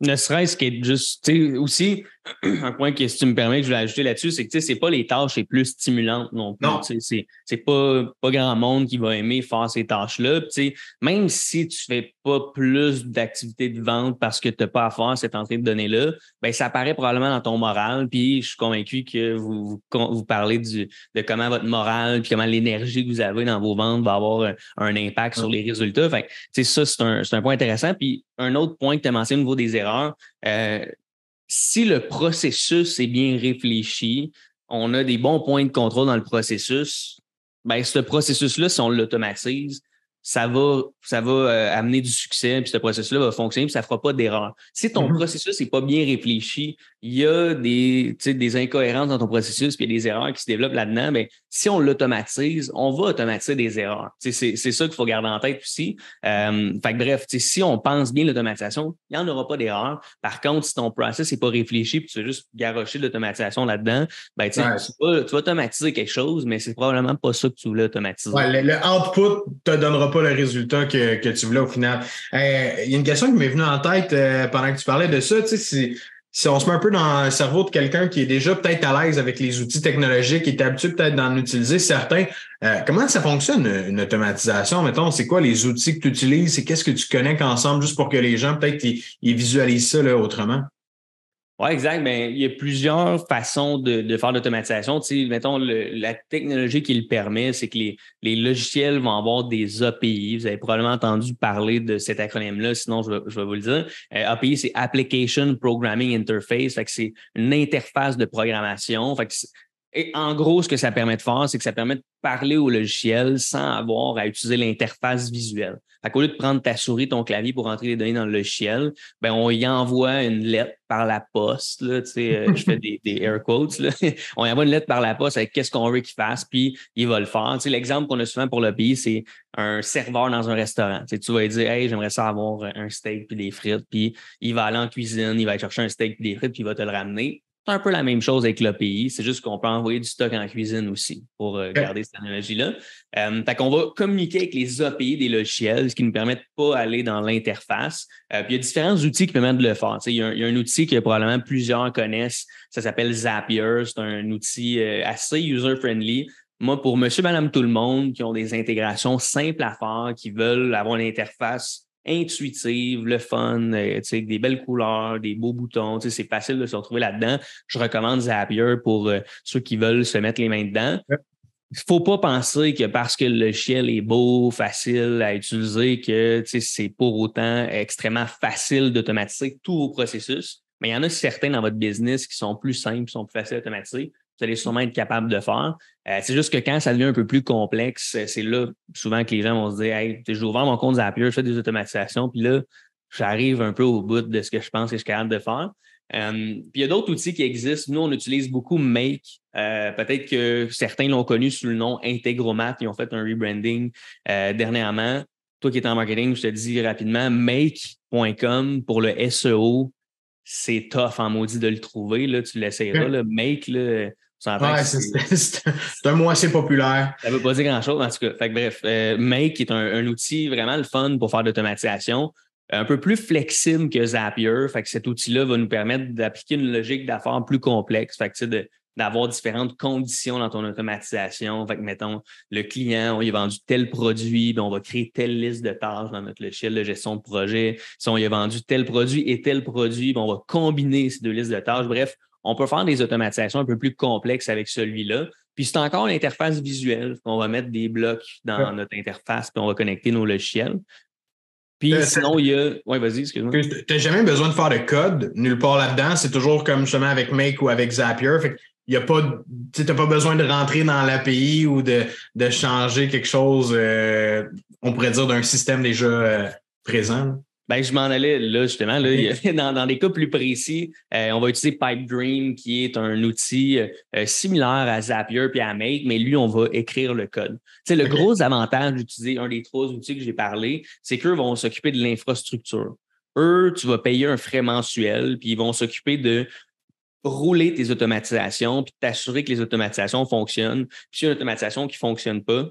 Ne serait-ce qu'être juste, tu sais, aussi, un point que si tu me permets que je voulais ajouter là-dessus, c'est que tu sais, c'est pas les tâches les plus stimulantes non plus. Non. C'est, pas, pas grand monde qui va aimer faire ces tâches-là. Puis, tu sais, même si tu fais pas plus d'activités de vente parce que tu n'as pas à faire cette entrée de données-là, ben ça apparaît probablement dans ton moral. Puis je suis convaincu que vous, vous, vous parlez du, de comment votre morale puis comment l'énergie que vous avez dans vos ventes va avoir un, un impact sur les résultats. Fait que, tu sais, ça, c'est un, c'est un point intéressant. Puis un autre point que tu as mentionné au niveau des erreurs, euh, si le processus est bien réfléchi, on a des bons points de contrôle dans le processus, ben, ce processus-là, si on l'automatise, ça va, ça va euh, amener du succès, puis ce processus-là va fonctionner, puis ça ne fera pas d'erreur. Si ton Mhm. processus n'est pas bien réfléchi, il y a des, tu sais, des incohérences dans ton processus, puis il y a des erreurs qui se développent là-dedans, mais si on l'automatise, on va automatiser des erreurs. C'est ça qu'il faut garder en tête aussi. Euh, fait que bref, tu sais, si on pense bien l'automatisation, il n'y en aura pas d'erreur. Par contre, si ton process n'est pas réfléchi, puis tu veux juste garocher l'automatisation là-dedans, ben, tu sais, Ouais. tu, vas, tu vas automatiser quelque chose, mais c'est probablement pas ça que tu voulais automatiser. Ouais, le, le output te donnera pas le résultat que, que tu voulais au final. Euh, Il y a une question qui m'est venue en tête euh, pendant que tu parlais de ça. Si, si on se met un peu dans le cerveau de quelqu'un qui est déjà peut-être à l'aise avec les outils technologiques, qui est habitué peut-être d'en utiliser certains, euh, comment ça fonctionne une automatisation? Mettons, c'est quoi les outils que tu utilises? C'est qu'est-ce que tu connectes ensemble juste pour que les gens peut-être ils, ils visualisent ça là, autrement? Oui, exact. Ben, il y a plusieurs façons de, de faire l'automatisation. Tu sais, mettons, le- la technologie qui le permet, c'est que les, les logiciels vont avoir des API. Vous avez probablement entendu parler de cet acronyme-là, sinon je vais, je vais vous le dire. Euh, API, c'est Application Programming Interface. Fait que c'est une interface de programmation. Fait que et en gros, ce que ça permet de faire, c'est que ça permet de parler au logiciel sans avoir à utiliser l'interface visuelle. Fait qu'au lieu de prendre ta souris, ton clavier pour entrer les données dans le logiciel, ben on y envoie une lettre par la poste. Là, euh, je fais des, air quotes. Là. <laughs> On y envoie une lettre par la poste avec qu'est-ce qu'on veut qu'il fasse, puis il va le faire. L'exemple qu'on a souvent pour le pays, c'est un serveur dans un restaurant. Tu, vas lui dire Hey, j'aimerais ça avoir un steak puis des frites, puis il va aller en cuisine, il va chercher un steak puis des frites, puis il va te le ramener. C'est un peu la même chose avec l'API. C'est juste qu'on peut envoyer du stock en cuisine aussi pour euh, garder cette analogie-là. Euh, fait qu'on va communiquer avec les API des logiciels, ce qui nous permet de pas aller dans l'interface. Euh, puis il y a différents outils qui permettent de le faire. Il y, a un, il y a un outil que probablement plusieurs connaissent. Ça s'appelle Zapier. C'est un outil euh, assez user-friendly. Moi, pour monsieur, madame, tout le monde qui ont des intégrations simples à faire, qui veulent avoir une interface intuitive, le fun, euh, avec des belles couleurs, des beaux boutons, c'est facile de se retrouver là-dedans. Je recommande Zapier pour euh, ceux qui veulent se mettre les mains dedans. Il faut pas penser que parce que le logiciel est beau, facile à utiliser, que c'est pour autant extrêmement facile d'automatiser tout vos processus. Mais il y en a certains dans votre business qui sont plus simples, qui sont plus faciles à automatiser. Vous allez sûrement être capable de faire. Euh, c'est juste que quand ça devient un peu plus complexe, euh, c'est là souvent que les gens vont se dire Hey, j'ai ouvert mon compte Zapier, je fais des automatisations, puis là, j'arrive un peu au bout de ce que je pense que je suis capable de faire. Euh, puis il y a d'autres outils qui existent. Nous, on utilise beaucoup Make. Euh, Peut-être que certains l'ont connu sous le nom Integromat. Ils ont fait un rebranding dernièrement. Toi qui es en marketing, je te dis rapidement, make.com pour le SEO, c'est tough en maudit de le trouver. Là, tu l'essayeras. Make, là, Ouais, c'est un mot assez populaire. ça veut pas dire grand-chose, en tout cas. Fait que bref, euh, Make est un, un outil vraiment le fun pour faire de l'automatisation, un peu plus flexible que Zapier. Fait que cet outil-là va nous permettre d'appliquer une logique d'affaires plus complexe. Fait que, d'avoir différentes conditions dans ton automatisation. Fait que, mettons, le client, on lui a vendu tel produit, ben on va créer telle liste de tâches dans notre logiciel de gestion de projet. Si on lui a vendu tel produit et tel produit, ben on va combiner ces deux listes de tâches. Bref, on peut faire des automatisations un peu plus complexes avec celui-là. Puis c'est encore l'interface visuelle. On va mettre des blocs dans Ouais. notre interface, puis on va connecter nos logiciels. Puis Euh, sinon, il y a. Oui, vas-y, excuse-moi. Tu n'as jamais besoin de faire de code nulle part là-dedans. C'est toujours comme justement avec Make ou avec Zapier. Fait il y a pas, de- tu n'as pas besoin de rentrer dans l'API ou de, de changer quelque chose. euh, on pourrait dire, d'un système déjà présent? Ben, je m'en allais là, justement. Là, dans, dans des cas plus précis, euh, on va utiliser PipeDream, qui est un outil euh, similaire à Zapier puis à Make, mais lui, on va écrire le code. Tu le gros avantage d'utiliser un des trois outils que j'ai parlé, c'est qu'eux vont s'occuper de l'infrastructure. Eux, tu vas payer un frais mensuel, puis ils vont s'occuper de rouler tes automatisations, puis t'assurer que les automatisations fonctionnent. Puis si une automatisation qui ne fonctionne pas,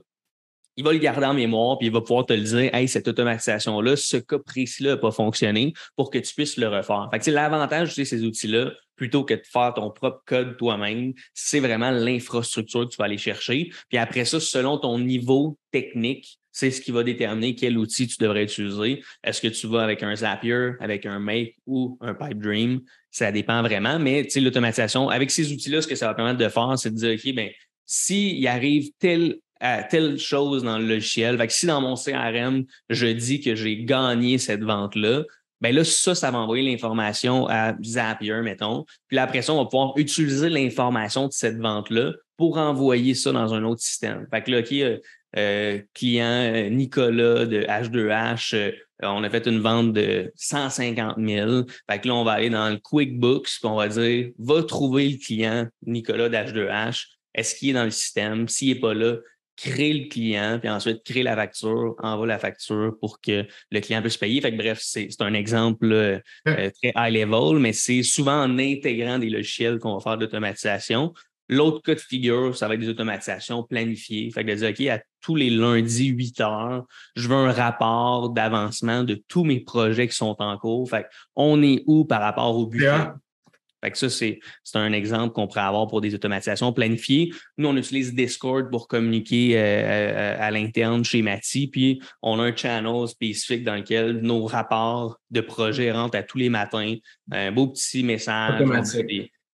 il va le garder en mémoire, puis il va pouvoir te le dire, hey, cette automatisation-là, ce cas précis-là n'a pas fonctionné pour que tu puisses le refaire. Fait que l'avantage de ces outils-là, plutôt que de faire ton propre code toi-même, c'est vraiment l'infrastructure que tu vas aller chercher. Puis après ça, selon ton niveau technique, c'est ce qui va déterminer quel outil tu devrais utiliser. Est-ce que tu vas avec un Zapier, avec un Make ou un Pipe Dream? Ça dépend vraiment, mais l'automatisation, avec ces outils-là, ce que ça va permettre de faire, c'est de dire, OK, ben s'il arrive tel à telle chose dans le logiciel. Fait que si dans mon CRM, je dis que j'ai gagné cette vente-là, ben là, ça, ça va envoyer l'information à Zapier, mettons. Puis après ça, on va pouvoir utiliser l'information de cette vente-là pour envoyer ça dans un autre système. Fait que là, OK, euh, euh, client euh, Nicolas de H2H, on a fait une vente de 150 000. Fait que là, on va aller dans le QuickBooks, puis on va dire, va trouver le client Nicolas d'H2H. Est-ce qu'il est dans le système? S'il n'est pas là, créer le client, puis ensuite créer la facture, envoie la facture pour que le client puisse payer. Fait que, bref, c'est un exemple euh, euh, très high level, mais c'est souvent en intégrant des logiciels qu'on va faire d'automatisation. L'autre cas de figure, ça va être des automatisations planifiées. Fait que de dire, OK, à tous les lundis, 8 heures, je veux un rapport d'avancement de tous mes projets qui sont en cours. Fait on est où par rapport au budget? Ça, c'est un exemple qu'on pourrait avoir pour des automatisations planifiées. Nous, on utilise Discord pour communiquer euh, euh, à, l'interne chez Mati, puis on a un channel spécifique dans lequel nos rapports de projet rentrent à tous les matins. Un beau petit message,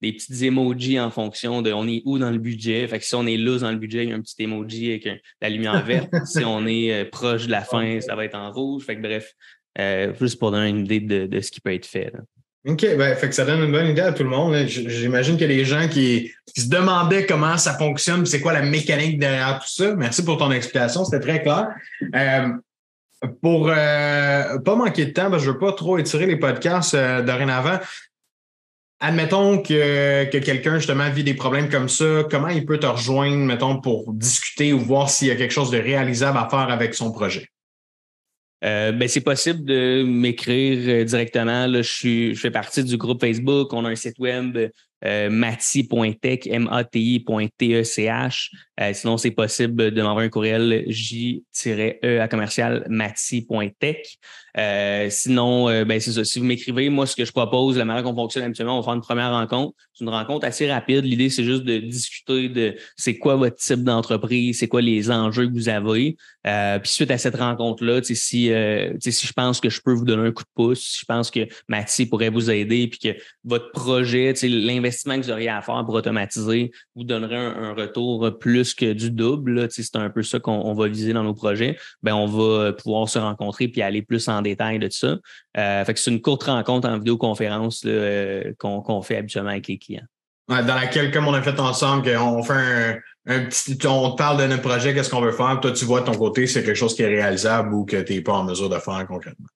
des, petits emojis en fonction de on est où dans le budget. Fait que si on est là dans le budget, il y a un petit emoji avec la lumière verte. <laughs> si on est euh, proche de la fin, ça va être en rouge. Fait que bref, juste pour donner une idée de, ce qui peut être fait. OK, ben, fait que ça donne une bonne idée à tout le monde. J'imagine qu'il y a des gens qui, se demandaient comment ça fonctionne, c'est quoi la mécanique derrière tout ça. Merci pour ton explication, c'était très clair. Euh, pour euh, pas manquer de temps, je ne veux pas trop étirer les podcasts euh, dorénavant. Admettons que, que quelqu'un justement vit des problèmes comme ça, comment il peut te rejoindre, mettons, pour discuter ou voir s'il y a quelque chose de réalisable à faire avec son projet? Euh, ben, c'est possible de m'écrire euh, directement. Là, je, suis, je fais partie du groupe Facebook. On a un site web euh, mati.tech, M-A-T-I.T-E-C-H. Euh, sinon, c'est possible de m'envoyer un courriel j-e à commercial mati.tech. Euh, sinon, euh, ben, c'est ça. Si vous m'écrivez, moi, ce que je propose, la manière qu'on fonctionne habituellement, on va faire une première rencontre. C'est une rencontre assez rapide. L'idée, c'est juste de discuter de c'est quoi votre type d'entreprise, c'est quoi les enjeux que vous avez. puis suite à cette rencontre-là, si, si je pense que je peux vous donner un coup de pouce, si je pense que Mati pourrait vous aider, puis que votre projet, l'investissement que vous auriez à faire pour automatiser vous donnerait un retour plus que du double, c'est un peu ça qu'on va viser dans nos projets, ben on va pouvoir se rencontrer puis aller plus en détail de ça. Euh, c'est une courte rencontre en vidéoconférence euh, qu'on fait habituellement avec les clients. dans laquelle, comme on a fait ensemble, on fait un, un petit, on te parle de notre projet, qu'est-ce qu'on veut faire. Toi, tu vois de ton côté, c'est quelque chose qui est réalisable ou que tu n'es pas en mesure de faire concrètement.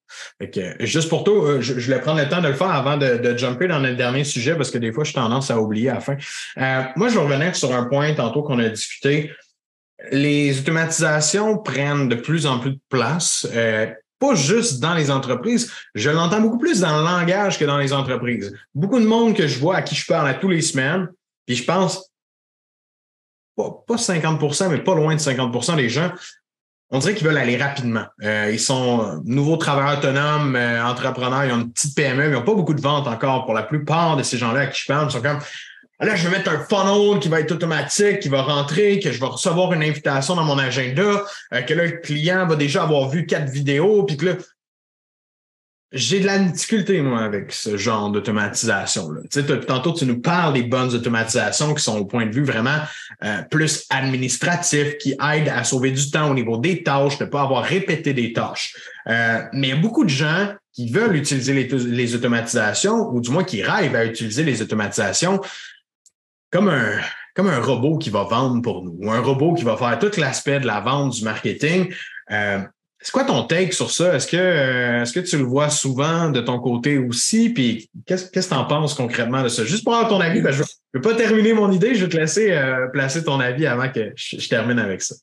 juste pour toi, euh, je, je, vais prendre le temps de le faire avant de, de jumper dans le dernier sujet parce que des fois, je tendance à oublier à la fin. Euh, moi, je vais revenir sur un point tantôt qu'on a discuté. Les automatisations prennent de plus en plus de place. Euh, pas juste dans les entreprises, je l'entends beaucoup plus dans le langage que dans les entreprises. Beaucoup de monde que je vois à qui je parle à tous les semaines, puis je pense, pas, 50% mais pas loin de 50% des gens, on dirait qu'ils veulent aller rapidement. Euh, ils sont nouveaux travailleurs autonomes, euh, entrepreneurs, ils ont une petite PME, ils n'ont pas beaucoup de ventes encore pour la plupart de ces gens-là à qui je parle. Ils sont comme là, je vais mettre un funnel qui va être automatique, qui va rentrer, que je vais recevoir une invitation dans mon agenda, euh, que là, le client va déjà avoir vu quatre vidéos, puis que là, j'ai de la difficulté, moi, avec ce genre d'automatisation-là. Tantôt, tu nous parles des bonnes automatisations qui sont au point de vue vraiment euh, plus administratif, qui aident à sauver du temps au niveau des tâches, de ne pas avoir répété des tâches. Euh, mais il y a beaucoup de gens qui veulent utiliser les, les, automatisations, ou du moins qui rêvent à utiliser les automatisations comme un, comme un robot qui va vendre pour nous, ou un robot qui va faire tout l'aspect de la vente, du marketing. Euh, c'est quoi ton take sur ça? Est-ce que, euh, est-ce que tu le vois souvent de ton côté aussi? Puis qu'est-ce, qu'est-ce que tu en penses concrètement de ça? Juste pour avoir ton avis, ben, je ne veux pas terminer mon idée, je vais te laisser euh, placer ton avis avant que je, termine avec ça.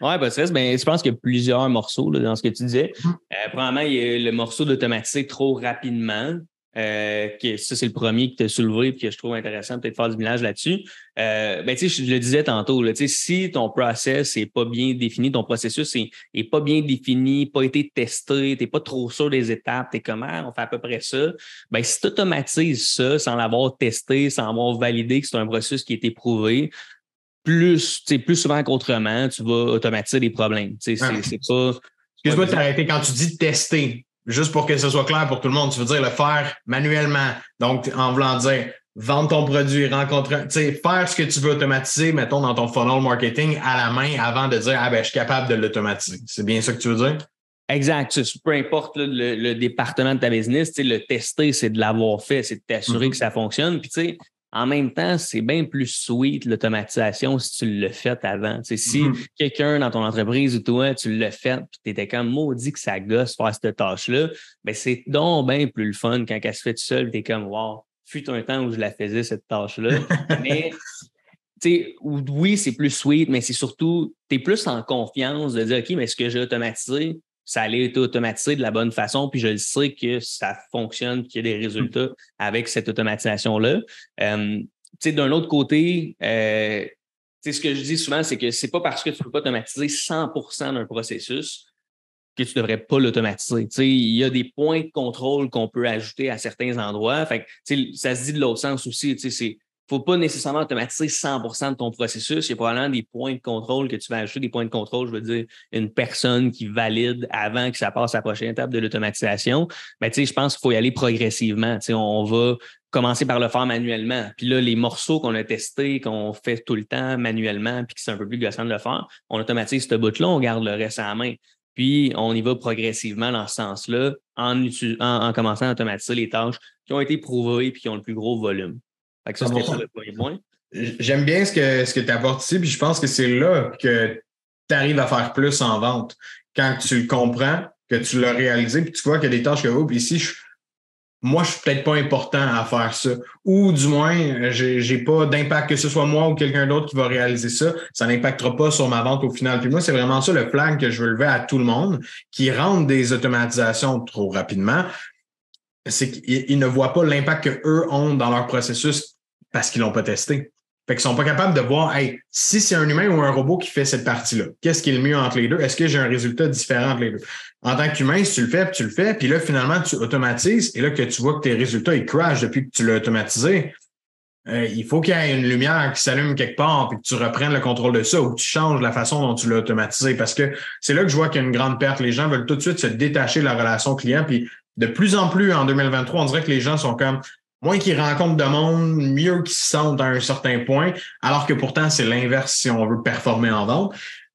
Oui, ben, ben, je pense qu'il y a plusieurs morceaux dans ce que tu disais. Mmh. Euh, premièrement, il y a le morceau d'automatiser trop rapidement. Euh, ça, c'est le premier qui t'a soulevé et que je trouve intéressant, peut-être faire du ménage là-dessus. Euh, ben, je le disais tantôt, là, si ton process n'est pas bien défini, ton processus n'est pas bien défini, pas été testé, tu n'es pas trop sûr des étapes, tu es comme ah, on fait à peu près ça. Ben, si tu automatises ça sans l'avoir testé, sans avoir validé que c'est un processus qui a été prouvé, plus, plus souvent qu'autrement, tu vas automatiser des problèmes. C'est pas. Excuse-moi de t'arrêter quand tu dis tester juste pour que ce soit clair pour tout le monde, tu veux dire le faire manuellement. Donc, en voulant dire vendre ton produit, rencontrer, tu sais, faire ce que tu veux automatiser, mettons, dans ton funnel marketing à la main avant de dire, ah ben, je suis capable de l'automatiser. C'est bien ça que tu veux dire? Exact. Peu importe le, département de ta business, le tester, c'est de l'avoir fait, c'est de t'assurer mm-hmm. que ça fonctionne. Puis, tu sais, en même temps, c'est bien plus sweet l'automatisation si tu l'as fait avant. si mm-hmm. quelqu'un dans ton entreprise ou toi, tu l'as fait, puis tu étais comme maudit que ça gosse faire cette tâche-là, ben c'est donc bien plus le fun quand elle se fait tout seul, tu es comme Wow, fut un temps où je la faisais, cette tâche-là. <laughs> mais oui, c'est plus sweet, mais c'est surtout, tu es plus en confiance de dire OK, mais est-ce que j'ai automatisé? Ça allait être automatisé de la bonne façon, puis je le sais que ça fonctionne, qu'il y a des résultats avec cette automatisation-là. Euh, d'un autre côté, euh, ce que je dis souvent, c'est que c'est pas parce que tu ne peux pas automatiser 100% d'un processus que tu ne devrais pas l'automatiser. Il y a des points de contrôle qu'on peut ajouter à certains endroits. Fait ça se dit de l'autre sens aussi. C'est faut pas nécessairement automatiser 100% de ton processus. Il y a probablement des points de contrôle que tu vas ajouter, des points de contrôle, je veux dire, une personne qui valide avant que ça passe à la prochaine étape de l'automatisation. Mais tu sais, je pense qu'il faut y aller progressivement. Tu sais, on va commencer par le faire manuellement. Puis là, les morceaux qu'on a testés, qu'on fait tout le temps manuellement, puis que c'est un peu plus gossant de le faire, on automatise ce bout-là, on garde le reste à la main. Puis on y va progressivement dans ce sens-là en, en, commençant à automatiser les tâches qui ont été prouvées et qui ont le plus gros volume. J'aime bien ce que, ce que tu apportes ici, puis je pense que c'est là que tu arrives à faire plus en vente. Quand tu le comprends, que tu l'as réalisé, puis tu vois qu'il y a des tâches que, oh, puis ici, je, moi, je suis peut-être pas important à faire ça. Ou du moins, j'ai, j'ai pas d'impact que ce soit moi ou quelqu'un d'autre qui va réaliser ça. Ça n'impactera pas sur ma vente au final. Puis moi, c'est vraiment ça le flag que je veux lever à tout le monde qui rentre des automatisations trop rapidement. C'est qu'ils ne voient pas l'impact qu'eux ont dans leur processus parce qu'ils l'ont pas testé. Fait qu'ils sont pas capables de voir, hey, si c'est un humain ou un robot qui fait cette partie-là, qu'est-ce qui est le mieux entre les deux? Est-ce que j'ai un résultat différent entre les deux? En tant qu'humain, si tu le fais, tu le fais, puis là, finalement, tu automatises, et là, que tu vois que tes résultats, ils crashent depuis que tu l'as automatisé, euh, il faut qu'il y ait une lumière qui s'allume quelque part, puis que tu reprennes le contrôle de ça, ou que tu changes la façon dont tu l'as automatisé. Parce que c'est là que je vois qu'il y a une grande perte. Les gens veulent tout de suite se détacher de la relation client, puis de plus en plus en 2023, on dirait que les gens sont comme moins qu'ils rencontrent de monde, mieux qu'ils se sentent à un certain point, alors que pourtant, c'est l'inverse si on veut performer en vente.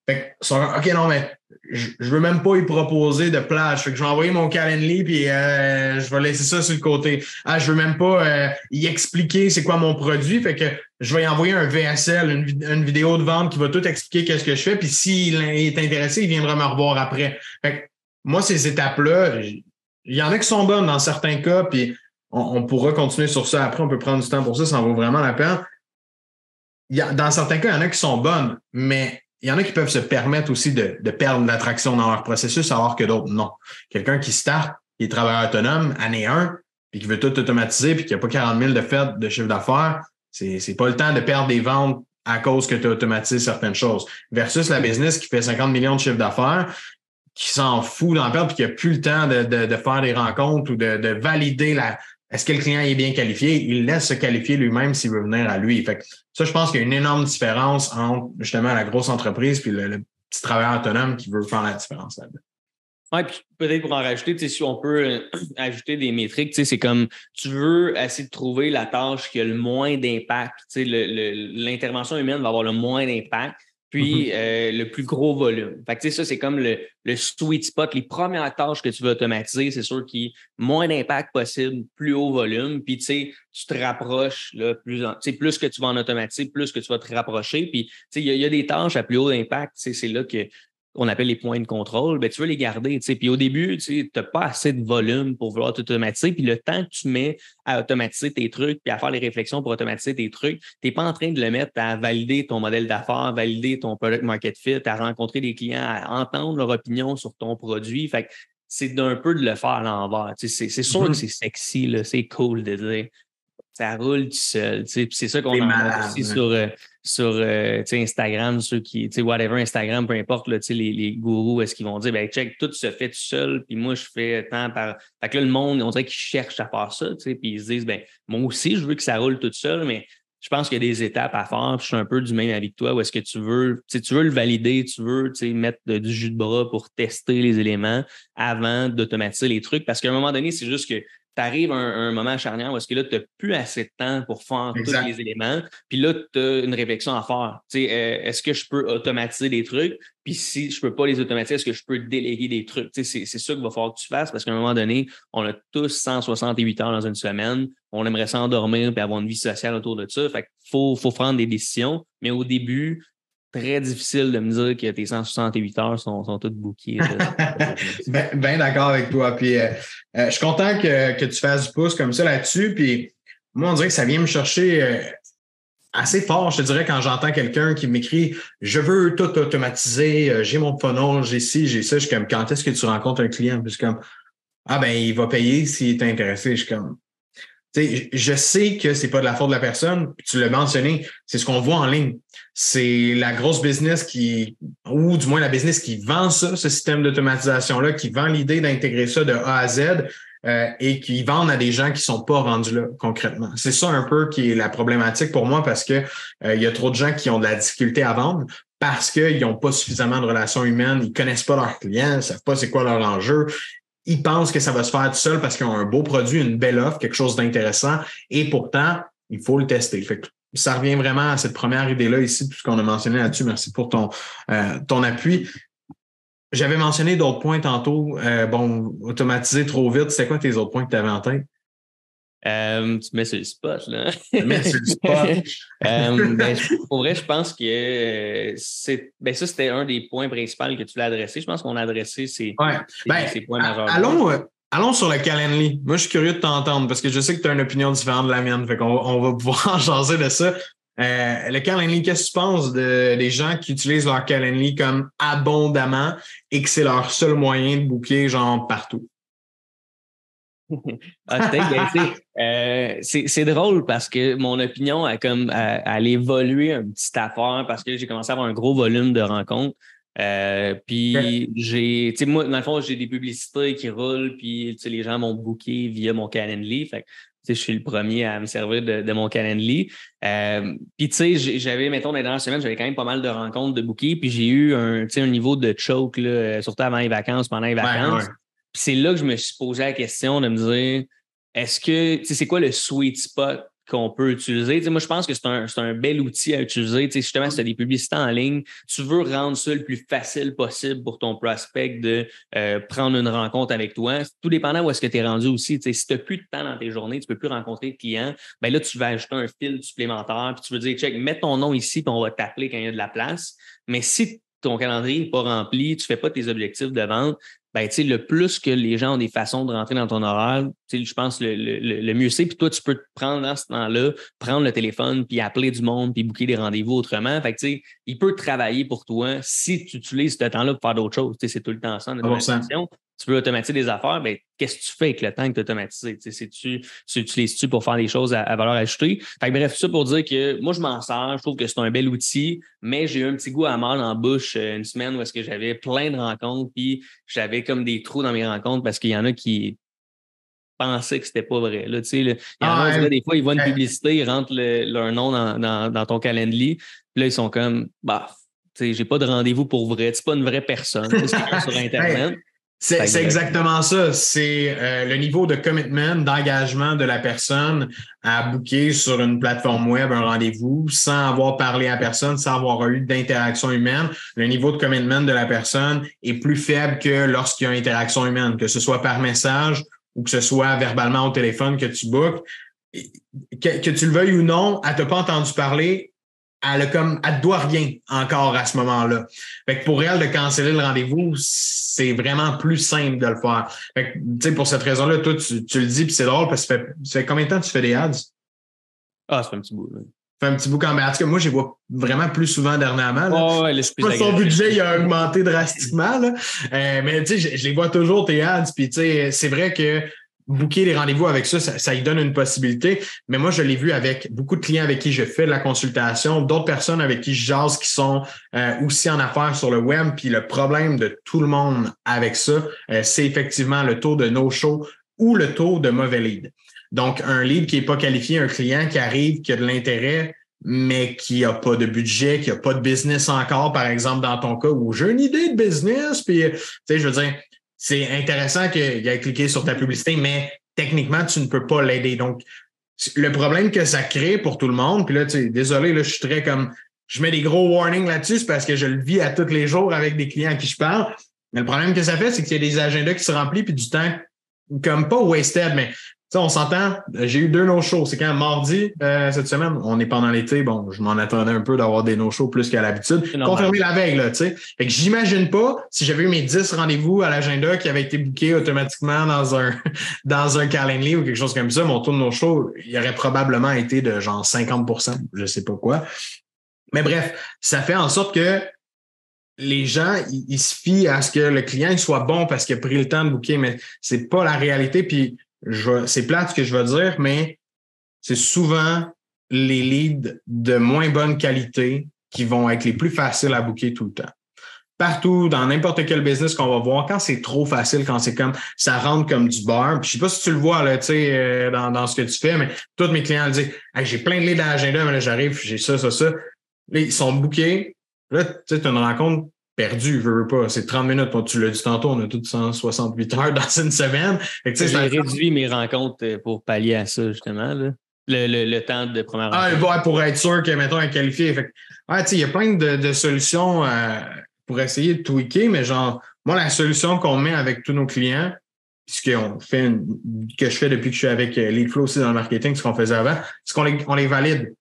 Fait que, OK, non, mais je, je veux même pas y proposer de plage. Fait que je vais envoyer mon Calendly puis euh, je vais laisser ça sur le côté. Ah, je veux même pas euh, y expliquer c'est quoi mon produit. Fait que je vais y envoyer un VSL, une, vidéo de vente qui va tout expliquer qu'est-ce que je fais. Puis s'il est intéressé, il viendra me revoir après. Fait que moi, ces étapes-là, il y en a qui sont bonnes dans certains cas, puis on, pourra continuer sur ça après, on peut prendre du temps pour ça, ça en vaut vraiment la peine. Dans certains cas, il y en a qui sont bonnes, mais il y en a qui peuvent se permettre aussi de, perdre l'attraction dans leur processus, alors que d'autres, non. Quelqu'un qui start, qui est travailleur autonome, année 1, puis qui veut tout automatiser, puis qui n'a pas 40 000 de fait de chiffre d'affaires, c'est, c'est pas le temps de perdre des ventes à cause que tu as certaines choses. Versus la business qui fait 50 millions de chiffre d'affaires, qui s'en fout d'en perdre, puis qui n'a plus le temps de, faire des rencontres ou de valider la, est-ce que le client est bien qualifié? Il laisse se qualifier lui-même s'il veut venir à lui. Fait ça, je pense qu'il y a une énorme différence entre justement la grosse entreprise puis le, petit travailleur autonome qui veut faire la différence là-dedans. Oui, puis peut-être pour en rajouter, si on peut euh, <clears throat> ajouter des métriques, c'est comme tu veux essayer de trouver la tâche qui a le moins d'impact. L'intervention humaine va avoir le moins d'impact puis mm-hmm. euh, le plus gros volume. Fait que, ça, c'est comme le, le, sweet spot. Les premières tâches que tu veux automatiser, c'est sûr qu'il y a moins d'impact possible, plus haut volume. Puis, tu sais, tu te rapproches, là, plus, en, plus que tu vas en automatiser, plus que tu vas te rapprocher. Puis, tu sais, il y, a des tâches à plus haut impact. C'est là que qu'on appelle les points de contrôle, ben, tu veux les garder. Puis au début, tu n'as pas assez de volume pour vouloir automatiser. Puis le temps que tu mets à automatiser tes trucs, puis à faire les réflexions pour automatiser tes trucs, tu n'es pas en train de le mettre à valider ton modèle d'affaires, valider ton product market fit, à rencontrer des clients, à entendre leur opinion sur ton produit. Fait c'est d'un peu de le faire à l'envers. C'est sûr que mm-hmm. c'est sexy, c'est cool de dire ça roule tout seul. C'est ça qu'on a aussi sur, euh, sur euh, Instagram, ceux qui, whatever, Instagram, peu importe, là, les, les gourous, est-ce qu'ils vont dire, ben, check, tout se fait tout seul, puis moi, je fais tant par. Fait que là, le monde, on dirait qu'ils cherchent à faire ça, puis ils se disent, ben, moi aussi, je veux que ça roule tout seul, mais je pense qu'il y a des étapes à faire. je suis un peu du même avis que toi, où est-ce que tu veux, tu veux le valider, tu veux mettre du jus de bras pour tester les éléments avant d'automatiser les trucs. Parce qu'à un moment donné, c'est juste que tu arrives à un, moment charnière où est-ce que là, tu n'as plus assez de temps pour faire tous les éléments. Puis là, tu as une réflexion à faire. Tu sais, euh, est-ce que je peux automatiser des trucs? Puis si je ne peux pas les automatiser, est-ce que je peux déléguer des trucs? Tu sais, c'est ça qu'il va falloir que tu fasses parce qu'à un moment donné, on a tous 168 heures dans une semaine. On aimerait s'endormir et avoir une vie sociale autour de ça. Fait qu'il faut, faut prendre des décisions. Mais au début, très difficile de me dire que tes 168 heures sont, sont toutes bouquées. <laughs> ben, ben d'accord avec toi. Puis, euh, euh, je suis content que, que, tu fasses du pouce comme ça là-dessus. Puis, moi, on dirait que ça vient me chercher euh, assez fort, je te dirais, quand j'entends quelqu'un qui m'écrit Je veux tout automatiser, j'ai mon funnel, j'ai ci, j'ai ça. Je suis comme Quand est-ce que tu rencontres un client? Puis, je suis comme Ah, ben, il va payer s'il est intéressé. Je suis comme je sais que c'est pas de la faute de la personne, tu l'as mentionné, c'est ce qu'on voit en ligne. C'est la grosse business qui, ou du moins la business qui vend ça, ce système d'automatisation-là, qui vend l'idée d'intégrer ça de A à Z euh, et qui vendent à des gens qui sont pas rendus là concrètement. C'est ça un peu qui est la problématique pour moi parce que euh, il y a trop de gens qui ont de la difficulté à vendre parce qu'ils n'ont pas suffisamment de relations humaines, ils connaissent pas leurs clients, ils savent pas c'est quoi leur enjeu ils pensent que ça va se faire tout seul parce qu'ils ont un beau produit, une belle offre, quelque chose d'intéressant, et pourtant, il faut le tester. Fait ça revient vraiment à cette première idée-là ici, tout ce qu'on a mentionné là-dessus. Merci pour ton, euh, ton appui. J'avais mentionné d'autres points tantôt. Euh, bon, automatiser trop vite, c'est quoi tes autres points que tu avais en tête? Euh, tu mets sur le spot, là. Tu mets sur le spot. <laughs> euh, ben, pour vrai, je pense que c'est, ben, ça, c'était un des points principaux que tu l'as adressé. Je pense qu'on a adressé ces, ouais. ben, ces points majeurs. Allons, euh, allons sur le Calendly. Moi, je suis curieux de t'entendre parce que je sais que tu as une opinion différente de la mienne. Fait qu'on on va pouvoir en <laughs> jaser de ça. Euh, le Calendly, qu'est-ce que tu penses de, des gens qui utilisent leur Calendly comme abondamment et que c'est leur seul moyen de booker genre partout? <laughs> ah, euh, c'est drôle parce que mon opinion a comme à, évoluer un petit affaire parce que j'ai commencé à avoir un gros volume de rencontres. Euh, puis j'ai, tu sais, moi, dans le fond, j'ai des publicités qui roulent, puis les gens m'ont booké via mon Calendly. Fait je suis le premier à me servir de, mon Calendly. Euh, puis, tu sais, j'avais, mettons, dans les dernières semaines, j'avais quand même pas mal de rencontres de booker, puis j'ai eu un, un niveau de choke, là, surtout avant les vacances, pendant les vacances c'est là que je me suis posé la question de me dire est-ce que c'est quoi le sweet spot qu'on peut utiliser? moi, je pense que c'est un, un, bel outil à utiliser. sais, justement, si tu as des publicités en ligne, tu veux rendre ça le plus facile possible pour ton prospect de euh, prendre une rencontre avec toi. Tout dépendant où est-ce que tu es rendu aussi. Si tu n'as plus de temps dans tes journées, tu ne peux plus rencontrer de clients, ben là, tu vas ajouter un fil supplémentaire, puis tu veux dire, check, mets ton nom ici, puis on va t'appeler quand il y a de la place. Mais si ton calendrier n'est pas rempli, tu ne fais pas tes objectifs de vente, ben, le plus que les gens ont des façons de rentrer dans ton horaire, je pense le, le, le mieux c'est. Puis toi, tu peux te prendre dans ce temps-là, prendre le téléphone, puis appeler du monde, puis booker des rendez-vous autrement. Fait que, il peut travailler pour toi si tu utilises ce temps-là pour faire d'autres choses. C'est tout le temps ça, tu peux automatiser des affaires, mais ben, qu'est-ce que tu fais avec le temps que tu as automatisé? Tu, tu utilises-tu pour faire des choses à, valeur ajoutée? Fait bref, ça pour dire que moi, je m'en sers, je trouve que c'est un bel outil, mais j'ai eu un petit goût à mal en bouche euh, une semaine où est-ce que j'avais plein de rencontres, puis j'avais comme des trous dans mes rencontres parce qu'il y en a qui pensaient que c'était pas vrai. Là, il y en a, ah, des fois, ils voient une publicité, ils rentrent leur nom dans, ton calendrier, puis là, ils sont comme, bah, j'ai pas de rendez-vous pour vrai, c'est pas une vraie personne, c'est sur <laughs> Internet. C'est exactement ça. C'est euh, le niveau de commitment, d'engagement de la personne à booker sur une plateforme web un rendez-vous sans avoir parlé à personne, sans avoir eu d'interaction humaine. Le niveau de commitment de la personne est plus faible que lorsqu'il y a interaction humaine, que ce soit par message ou que ce soit verbalement au téléphone que tu bookes. Que, que tu le veuilles ou non, elle t'a pas entendu parler, elle a comme, elle doit rien encore à ce moment-là. Fait que pour elle, de canceller le rendez-vous, c'est vraiment plus simple de le faire. Fait que, pour cette raison-là, toi, tu, tu le dis, puis c'est drôle parce que ça fait, ça fait combien de temps que tu fais des ads? Ah, ça fait un petit bout. Là. Ça fait un petit bout quand même. En tout cas, moi, je les vois vraiment plus souvent dernièrement. Là. Oh, ouais, Pas son budget il a augmenté drastiquement. Là. Euh, mais tu sais, je, je les vois toujours tes ads. Puis tu sais, c'est vrai que booker les rendez-vous avec ça, ça, ça y donne une possibilité. Mais moi, je l'ai vu avec beaucoup de clients avec qui je fais de la consultation, d'autres personnes avec qui je jase qui sont euh, aussi en affaires sur le web. Puis le problème de tout le monde avec ça, euh, c'est effectivement le taux de no-show ou le taux de mauvais lead. Donc, un lead qui n'est pas qualifié, un client qui arrive, qui a de l'intérêt, mais qui n'a pas de budget, qui n'a pas de business encore, par exemple, dans ton cas, où j'ai une idée de business, puis, tu sais, je veux dire, c'est intéressant qu'il ait cliqué sur ta publicité, mais techniquement, tu ne peux pas l'aider. Donc, le problème que ça crée pour tout le monde, puis là, tu sais, désolé, là, je suis très comme, je mets des gros warnings là-dessus, c'est parce que je le vis à tous les jours avec des clients à qui je parle. Mais le problème que ça fait, c'est qu'il y a des agendas qui se remplissent, puis du temps, comme pas wasted, mais ça, on s'entend. J'ai eu deux no-shows. C'est quand mardi euh, cette semaine. On est pendant l'été. Bon, je m'en attendais un peu d'avoir des no-shows plus qu'à l'habitude. Confirmé la veille, là, tu sais. Fait que j'imagine pas si j'avais eu mes 10 rendez-vous à l'agenda qui avaient été bookés automatiquement dans un <laughs> dans un calendrier ou quelque chose comme ça, mon taux de no-show, il aurait probablement été de genre 50% je sais pas quoi. Mais bref, ça fait en sorte que les gens, ils, ils se fient à ce que le client soit bon parce qu'il a pris le temps de booker, mais c'est pas la réalité. Puis c'est plate ce que je veux dire, mais c'est souvent les leads de moins bonne qualité qui vont être les plus faciles à booker tout le temps. Partout, dans n'importe quel business qu'on va voir, quand c'est trop facile, quand c'est comme ça rentre comme du beurre. Puis je sais pas si tu le vois là, euh, dans, dans ce que tu fais, mais tous mes clients disent Hey, j'ai plein de leads dans l'agenda, mais là, j'arrive, j'ai ça, ça, ça. Là, ils sont bookés. Là, tu as une rencontre perdue, veux, veux pas. C'est 30 minutes. Tu l'as dit tantôt, on a toutes 168 heures dans une semaine. J'ai réduit mes rencontres euh, pour pallier à ça, justement. Là. Le, le, le temps de première Ah, ouais, pour être sûr que, mettons, un qualifié. Fait il y a plein de, de solutions euh, pour essayer de tweaker, mais genre, moi, la solution qu'on met avec tous nos clients, ce qu'on fait, une- que je fais depuis que je suis avec euh, Leadflow aussi dans le marketing, ce qu'on faisait avant, c'est qu'on les, on les valide.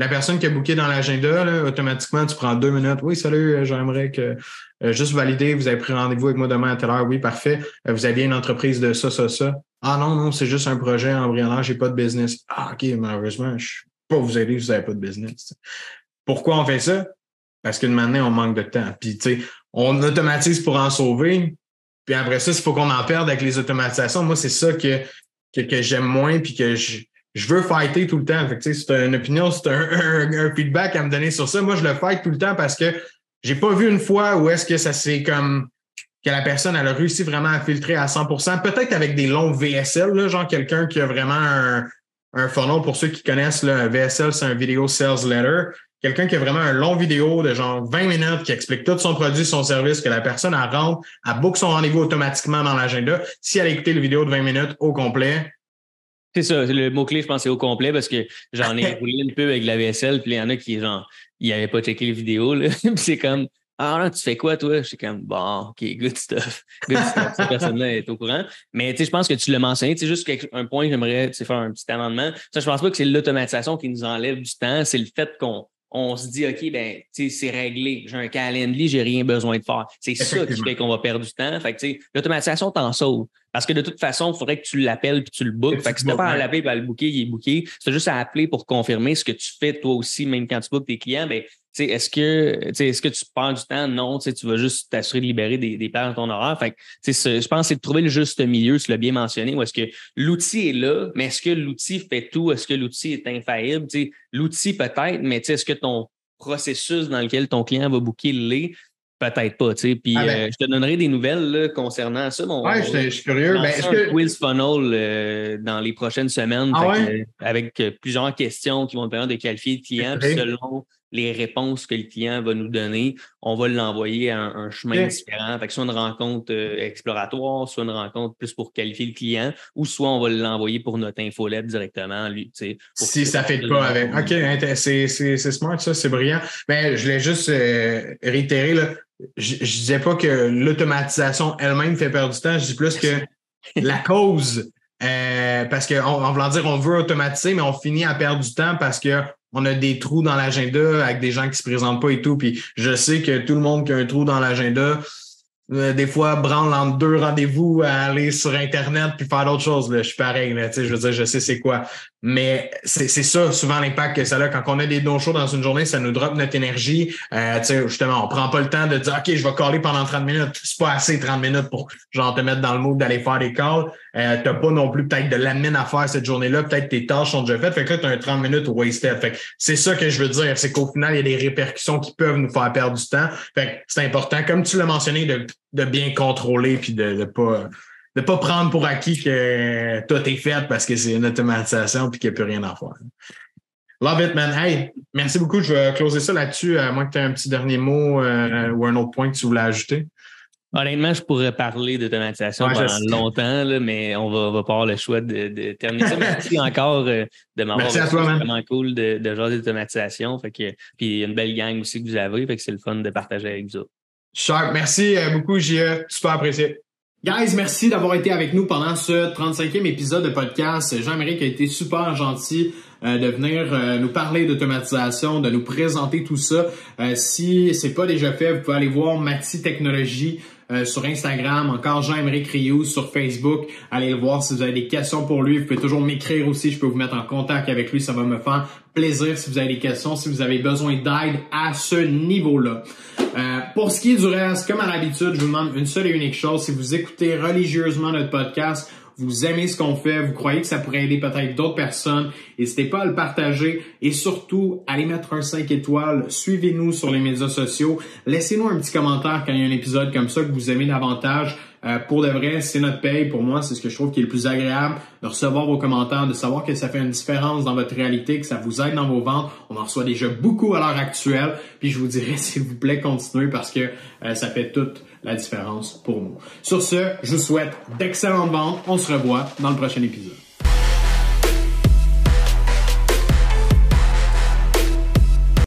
La personne qui a booké dans l'agenda, automatiquement, tu prends deux minutes. Oui, salut, euh, j'aimerais que euh, juste valider, vous avez pris rendez-vous avec moi demain à telle heure. Oui, parfait. Euh, vous aviez une entreprise de ça, ça, ça. Ah non, non, c'est juste un projet embryonnaire, j'ai pas de business. Ah, OK, malheureusement, je peux pas vous aider, vous n'avez pas de business. Pourquoi on fait ça? Parce qu'une manière, on manque de temps. Puis, tu sais, on automatise pour en sauver. Puis après ça, il faut qu'on en perde avec les automatisations. Moi, c'est ça que, que, que j'aime moins, puis que je, je veux fighter tout le temps. Fait que, c'est une opinion, c'est un, un, un feedback à me donner sur ça. Moi, je le fight tout le temps parce que j'ai pas vu une fois où est-ce que ça s'est comme que la personne elle a réussi vraiment à filtrer à 100% peut-être avec des longs VSL, là, genre quelqu'un qui a vraiment un, un funnel. Pour ceux qui connaissent, un VSL, c'est un Video Sales Letter. Quelqu'un qui a vraiment un long vidéo de genre 20 minutes qui explique tout son produit, son service, que la personne elle rentre, elle book son rendez-vous automatiquement dans l'agenda. Si elle a écouté le vidéo de 20 minutes au complet, C'est ça, le mot-clé, je pense, c'est au complet parce que j'en ai <laughs> roulé une peu avec la VSL, puis il y en a qui, genre, ils n'avaient pas checké les vidéos, là. <laughs> puis c'est comme, ah non, tu fais quoi, toi? Je suis comme, bon, OK, good stuff. Good stuff. Cette personne-là est au courant. Mais tu sais, je pense que tu l'as mentionné. Tu sais, juste un point, j'aimerais tu sais, faire un petit amendement. Ça, je pense pas que c'est l'automatisation qui nous enlève du temps. C'est le fait qu'on on se dit, OK, ben, c'est réglé. J'ai un calendrier, j'ai rien besoin de faire. C'est ça qui fait qu'on va perdre du temps. Fait que, l'automatisation t'en sauve. Parce que de toute façon, il faudrait que tu l'appelles puis tu le bookes. Fait que si t'as pas à l'appeler et à le booker, il est booké. T'as juste à appeler pour confirmer ce que tu fais toi aussi, même quand tu bookes tes clients, ben, est-ce que, est-ce que tu perds du temps? Non, tu vas juste t'assurer de libérer des, des dans ton horaire. Fait que, je pense que c'est de trouver le juste milieu, tu l'as bien mentionné, où est-ce que l'outil est là, mais est-ce que l'outil fait tout? Est-ce que l'outil est infaillible? L'outil peut-être, mais est-ce que ton processus dans lequel ton client va booker l'est? Peut-être pas, tu sais. Puis Ah ben. euh, je te donnerai des nouvelles là, concernant ça. Mon, ouais, je suis curieux. Ben, est-ce que, quiz funnel euh, dans les prochaines semaines Ah Fait ouais? que, euh, avec plusieurs questions qui vont te permettre de qualifier le client. Selon les réponses que le client va nous donner, on va l'envoyer à un, un chemin différent. Fait que soit une rencontre euh, exploratoire, soit une rencontre plus pour qualifier le client, ou soit on va l'envoyer pour notre infolette directement, lui. si ça fait pas avec. OK, c'est smart, ça, c'est brillant. Mais je voulais juste euh, réitérer, là, je, je disais pas que l'automatisation elle-même fait perdre du temps, je dis plus que la cause euh, parce que on, voulant dire on veut automatiser, mais on finit à perdre du temps parce que on a des trous dans l'agenda avec des gens qui se présentent pas et tout. Puis je sais que tout le monde qui a un trou dans l'agenda, euh, des fois, branle entre deux rendez-vous à aller sur Internet puis faire d'autres choses. Je suis pareil, là, je veux dire, je sais c'est quoi. Mais c'est ça, souvent, l'impact que ça a. Quand on a des no-shows dans une journée, ça nous drop notre énergie. Euh, justement, on prend pas le temps de dire OK, je vais caller pendant 30 minutes. C'est pas assez 30 minutes pour genre te mettre dans le mood d'aller faire des calls. Euh, t'as pas non plus peut-être de l'admin à faire cette journée-là. Peut-être tes tâches sont déjà faites. Fait que là, tu as un 30 minutes wasted. Fait que c'est ça que je veux dire. C'est qu'au final, il y a des répercussions qui peuvent nous faire perdre du temps. Fait que c'est important, comme tu l'as mentionné, de de bien contrôler puis de ne pas de pas prendre pour acquis que tout est fait parce que c'est une automatisation puis qu'il n'y a plus rien à faire. Love it, man. Hey, merci beaucoup. Je vais closer ça là-dessus, à moins que tu aies un petit dernier mot euh, ou un autre point que tu voulais ajouter. Honnêtement, je pourrais parler d'automatisation pendant longtemps, là, mais on va, va pas avoir le choix de, terminer ça. <laughs> Merci encore euh, de m'avoir C'est vraiment cool de, de genre d'automatisation. Fait que, puis il y a une belle gang aussi que vous avez, fait que c'est le fun de partager avec vous autres. Sharp, merci euh, beaucoup, J.E. Super apprécié. Guys, merci d'avoir été avec nous pendant ce 35e épisode de podcast. Jean-Amérique a été super gentil euh, de venir euh, nous parler d'automatisation, de nous présenter tout ça. si c'est pas déjà fait, vous pouvez aller voir Maxi Technologie euh, sur Instagram, encore Jean-Émeric sur Facebook. Allez le voir si vous avez des questions pour lui. Vous pouvez toujours m'écrire aussi. Je peux vous mettre en contact avec lui. Ça va me faire plaisir si vous avez des questions, si vous avez besoin d'aide à ce niveau-là. Euh, pour ce qui est du reste, comme à l'habitude, je vous demande une seule et unique chose. Si vous écoutez religieusement notre podcast, vous aimez ce qu'on fait, vous croyez que ça pourrait aider peut-être d'autres personnes, n'hésitez pas à le partager et surtout, allez mettre un 5 étoiles, suivez-nous sur les médias sociaux, laissez-nous un petit commentaire quand il y a un épisode comme ça que vous aimez davantage. Euh, pour de vrai, c'est notre paye. Pour moi, c'est ce que je trouve qui est le plus agréable de recevoir vos commentaires, de savoir que ça fait une différence dans votre réalité, que ça vous aide dans vos ventes. On en reçoit déjà beaucoup à l'heure actuelle. Puis je vous dirais, <laughs> s'il vous plaît, continuez parce que euh, ça fait toute la différence pour nous. Sur ce, je vous souhaite d'excellentes ventes. On se revoit dans le prochain épisode.